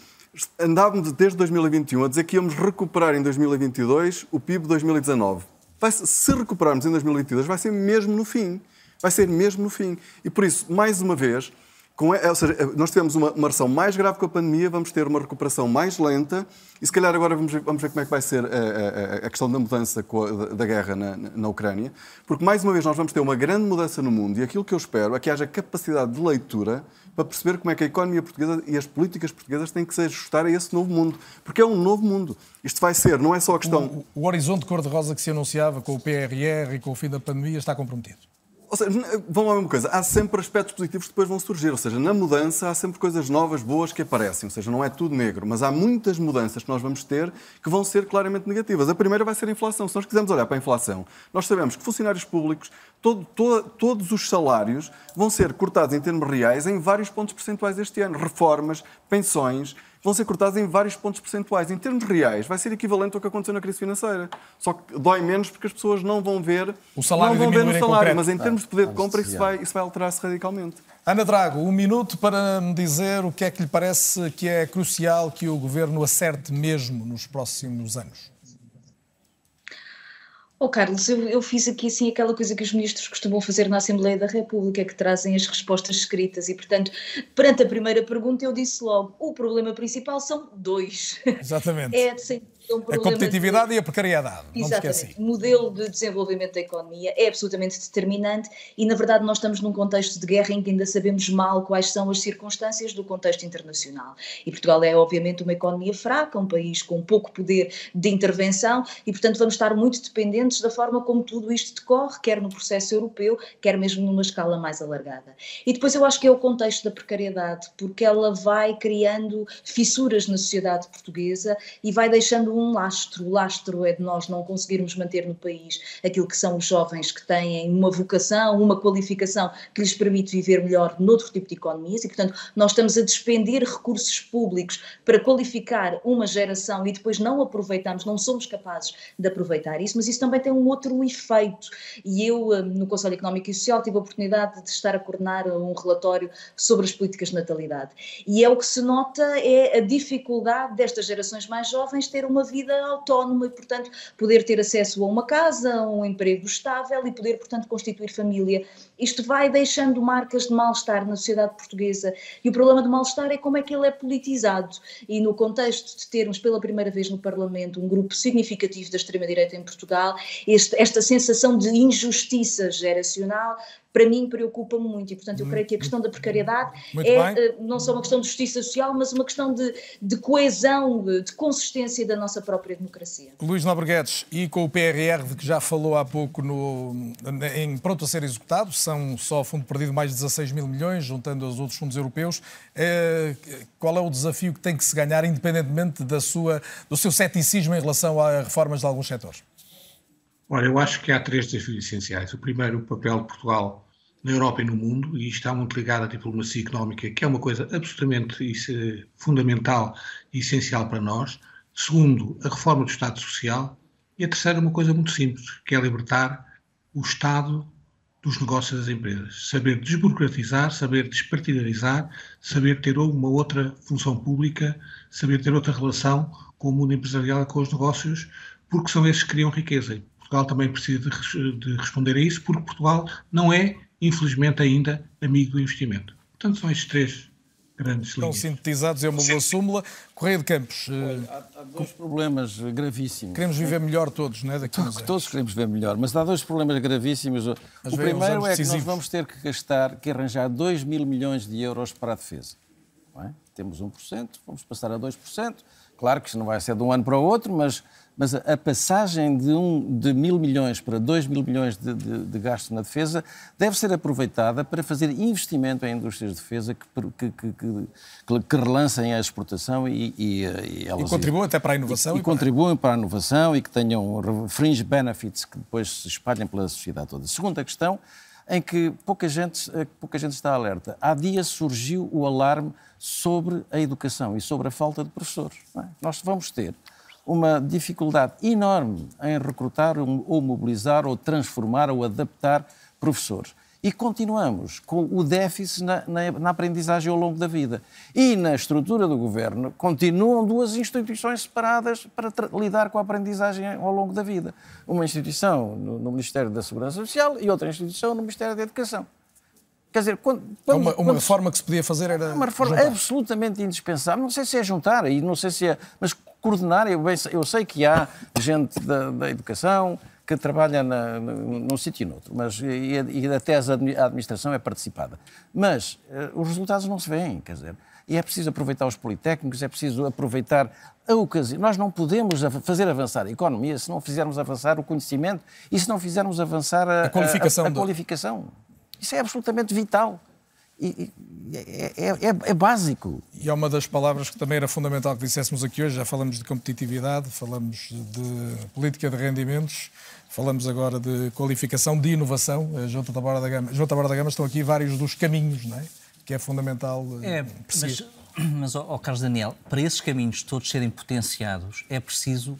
andávamos desde 2021 a dizer que íamos recuperar em 2022 o PIB de 2019. Vai, se recuperarmos em 2022, vai ser mesmo no fim. Vai ser mesmo no fim. E por isso, mais uma vez, com, ou seja, nós tivemos uma, uma recessão mais grave com a pandemia, vamos ter uma recuperação mais lenta e se calhar agora vamos ver, vamos ver como é que vai ser a, a, a questão da mudança a, da guerra na, na, Ucrânia, porque mais uma vez nós vamos ter uma grande mudança no mundo e aquilo que eu espero é que haja capacidade de leitura para perceber como é que a economia portuguesa e as políticas portuguesas têm que se ajustar a esse novo mundo, porque é um novo mundo. Isto vai ser, não é só a questão... O, o horizonte cor-de-rosa que se anunciava com o PRR e com o fim da pandemia está comprometido. Ou seja, vamos lá uma coisa, há sempre aspectos positivos que depois vão surgir, ou seja, na mudança há sempre coisas novas, boas que aparecem, ou seja, não é tudo negro, mas há muitas mudanças que nós vamos ter que vão ser claramente negativas. A primeira vai ser a inflação. Se nós quisermos olhar para a inflação, nós sabemos que funcionários públicos, todo, todo, todos os salários vão ser cortados em termos reais em vários pontos percentuais este ano. Reformas, pensões, vão ser cortados em vários pontos percentuais. Em termos reais, vai ser equivalente ao que aconteceu na crise financeira. Só que dói menos porque as pessoas não vão ver o salário, não vão ver no salário, mas em termos de poder de compra isso vai, isso vai alterar-se radicalmente. Ana Drago, um minuto para me dizer o que é que lhe parece que é crucial que o Governo acerte mesmo nos próximos anos. Oh, Carlos, eu, eu, fiz aqui assim aquela coisa que os ministros costumam fazer na Assembleia da República, que trazem as respostas escritas e, portanto, perante a primeira pergunta eu disse logo, o problema principal são dois. Exatamente. [LAUGHS] é, sem um a competitividade de... e a precariedade. Exatamente. O modelo de desenvolvimento da economia é absolutamente determinante e, na verdade, nós estamos num contexto de guerra em que ainda sabemos mal quais são as circunstâncias do contexto internacional. E Portugal é, obviamente, uma economia fraca, um país com pouco poder de intervenção e, portanto, vamos estar muito dependentes da forma como tudo isto decorre, quer no processo europeu, quer mesmo numa escala mais alargada. E depois eu acho que é o contexto da precariedade, porque ela vai criando fissuras na sociedade portuguesa e vai deixando um lastro. O lastro é de nós não conseguirmos manter no país aquilo que são os jovens que têm uma vocação, uma qualificação que lhes permite viver melhor noutro tipo de economias e, portanto, nós estamos a despender recursos públicos para qualificar uma geração e depois não aproveitamos, não somos capazes de aproveitar isso, mas isso também tem um outro efeito. E eu, hum, no Conselho Económico e Social, tive a oportunidade de estar a coordenar um relatório sobre as políticas de natalidade. E é o que se nota é a dificuldade destas gerações mais jovens ter uma vida autónoma e, portanto, poder ter acesso a uma casa, a um emprego estável e poder, portanto, constituir família. Isto vai deixando marcas de mal-estar na sociedade portuguesa e o problema do mal-estar é como é que ele é politizado. E no contexto de termos pela primeira vez no Parlamento um grupo significativo da extrema-direita em Portugal, este, esta sensação de injustiça geracional para mim preocupa-me muito e, portanto, eu creio que a questão da precariedade muito é bem. Eh, não só uma questão de justiça social, mas uma questão de, de coesão, de consistência da nossa própria democracia. Luís Nobreguedes, e com o PRR de que já falou há pouco no, em pronto a ser executado, são só fundo perdido mais de 16 mil milhões, juntando os outros fundos europeus. É, qual é o desafio que tem que se ganhar, independentemente da sua, do seu ceticismo em relação a reformas de alguns setores? Olha, eu acho que há três desafios essenciais. O primeiro, o papel de Portugal na Europa e no mundo, e está muito ligado à diplomacia económica, que é uma coisa absolutamente isso, fundamental e essencial para nós. Segundo, a reforma do Estado Social. E a terceira, uma coisa muito simples, que é libertar o Estado dos negócios das empresas. Saber desburocratizar, saber despartidarizar, saber ter uma outra função pública, saber ter outra relação com o mundo empresarial e com os negócios, porque são esses que criam riqueza. E Portugal também precisa de, de responder a isso, porque Portugal não é, infelizmente, ainda amigo do investimento. Portanto, são estes três grandes Estão linhas. sintetizados, é uma boa súmula. Correia de Campos. eh, Há dois problemas gravíssimos. Queremos viver melhor todos, não é? Daqui Todos, todos queremos ver melhor, mas há dois problemas gravíssimos. Mas o primeiro é que nós decisivos. vamos ter que gastar, que arranjar 2 mil milhões de euros para a defesa. não é? Temos 1%, vamos passar a 2%. Claro que isto não vai ser de um ano para o outro, mas, mas a, passagem de, um, de mil milhões para 2 mil milhões de, de, de gasto na defesa deve ser aproveitada para fazer investimento em indústrias de defesa que, que, que, que, relancem a exportação e, e, e elas E contribuam até para a inovação e, e contribuem para a inovação e que tenham fringe benefits que depois se espalhem pela sociedade toda. Segunda questão, em que pouca gente, eh, pouca gente está alerta. Há dias surgiu o alarme sobre a educação e sobre a falta de professores. é? Nós vamos ter uma dificuldade enorme em recrutar ou mobilizar ou transformar ou adaptar professores. E continuamos com o déficit na, na- na aprendizagem ao longo da vida. E na estrutura do governo continuam duas instituições separadas para lidar com a aprendizagem ao longo da vida. Uma instituição no, no Ministério da Segurança Social e outra instituição no Ministério da Educação. Quer dizer, quando, quando- uma, uma quando- reforma que se podia fazer era. uma reforma juntar. absolutamente indispensável. Não sei se é juntar, e não sei se é. Mas coordenar, eu, eu sei que há gente da, da educação que trabalha na, num, sítio e noutro, mas, e, e até as a administração é participada. Mas eh, os resultados não se veem, quer dizer. E é preciso aproveitar os politécnicos, é preciso aproveitar a ocasião. Nós não podemos fazer avançar a economia se não fizermos avançar o conhecimento e se não fizermos avançar a, A qualificação a- a do- qualificação. Isso é absolutamente vital. E- e- é, é- é- básico. E é uma das palavras que também era fundamental que disséssemos aqui hoje. Já falamos de competitividade, falamos de política de rendimentos, falamos agora de qualificação, de inovação. A João Taborda da Gama, João Taborda da Gama estão aqui vários dos caminhos, não é? Que é fundamental eh, É, perseguir. mas, [CLEARS THROAT] mas ó, ó, Carlos Daniel, para esses caminhos todos serem potenciados, é preciso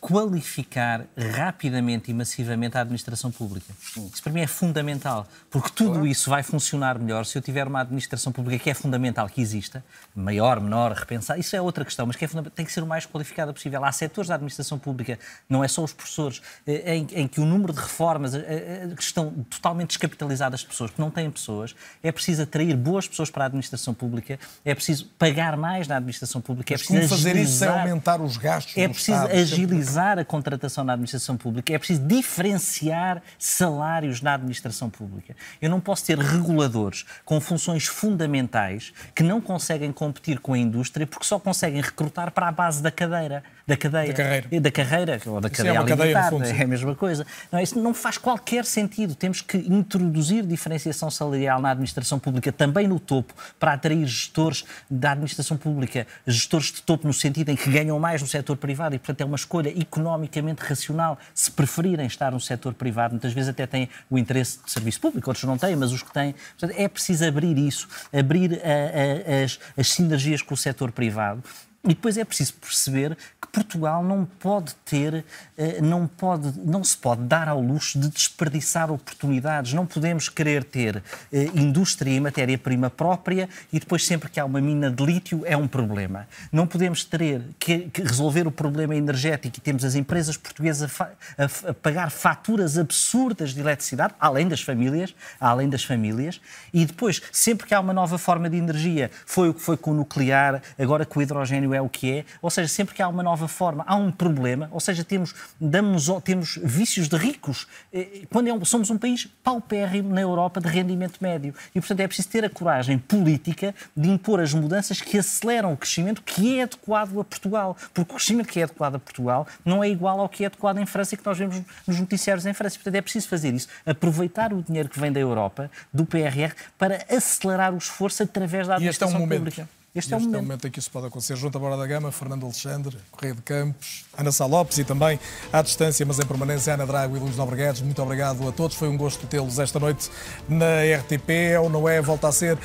qualificar rapidamente e massivamente a administração pública. Isso para mim é fundamental, porque tudo isso vai funcionar melhor se eu tiver uma administração pública que é fundamental que exista, maior, menor, repensar, isso é outra questão, mas que é tem que ser o mais qualificada possível. Há setores da administração pública, não é só os professores, eh, em, em que o número de reformas eh, eh, que estão totalmente descapitalizadas de pessoas, que não têm pessoas, é preciso atrair boas pessoas para a administração pública, é preciso pagar mais na administração pública, Mas é preciso como fazer isso sem agilizar- aumentar os gastos é preciso Estado? agilizar a contratação na administração pública, é preciso diferenciar salários na administração pública. Eu não posso ter reguladores com funções fundamentais que não conseguem competir com a indústria porque só conseguem recrutar para a base da cadeira. Da cadeia. Da carreira. Da carreira, ou da cadeia é cadeia, no alimentar, fundo, sim. é a mesma coisa. Não, isso não faz qualquer sentido. Temos que introduzir diferenciação salarial na administração pública, também no topo, para atrair gestores da administração pública, gestores de topo no sentido em que ganham mais no setor privado e, portanto, é uma escolha economicamente racional se preferirem estar no setor privado. Muitas vezes até têm o interesse de serviço público, outros não têm, mas os que têm. Portanto, é preciso abrir isso, abrir a- a- as, as sinergias com o setor privado. E depois é preciso perceber que Portugal não pode ter, eh, não, pode, não se pode dar ao luxo de desperdiçar oportunidades. Não podemos querer ter eh, indústria e matéria-prima própria e depois sempre que há uma mina de lítio é um problema. Não podemos ter que, que resolver o problema energético e temos as empresas portuguesas a, a a pagar faturas absurdas de eletricidade, além das famílias, além das famílias, e depois sempre que há uma nova forma de energia, foi o que foi com o nuclear, agora com o hidrogênio é o que é, ou seja, sempre que há uma nova forma, há um problema, ou seja, temos, damos, temos vícios de ricos, eh, quando é somos um país paupérrimo na Europa de rendimento médio. E, portanto, é preciso ter a coragem política de impor as mudanças que aceleram o crescimento que é adequado a Portugal. Porque o crescimento que é adequado a Portugal não é igual ao que é adequado em França e que nós vemos nos noticiários em França. Portanto, é preciso fazer isso, aproveitar o dinheiro que vem da Europa, do PRR, para acelerar o esforço através da E este é um administração momento. pública. Este, é este é, o momento. é o momento em que isso pode acontecer. Junto à Bora da Gama, Fernando Alexandre, Correia de Campos, Ana Sá Lopes e também, à distância, mas em permanência, Ana Drago e Luís Nobreguedes. Muito obrigado a todos. Foi um gosto tê-los esta noite na RTP. É ou não é? Volta a ser.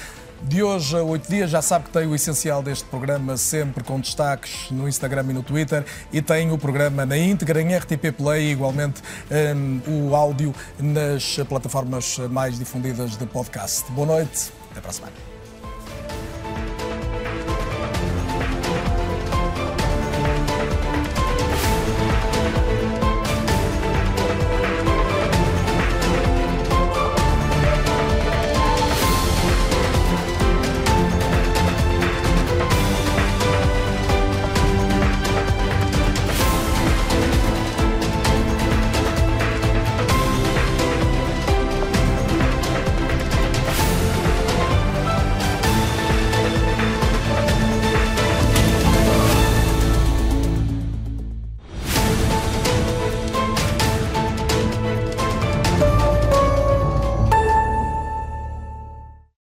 De hoje a oito dias, já sabe que tem o essencial deste programa, sempre com destaques no Instagram e no Twitter, e tem o programa na íntegra em RTP Play, e igualmente um, o áudio nas plataformas mais difundidas de podcast. Boa noite, até para a semana.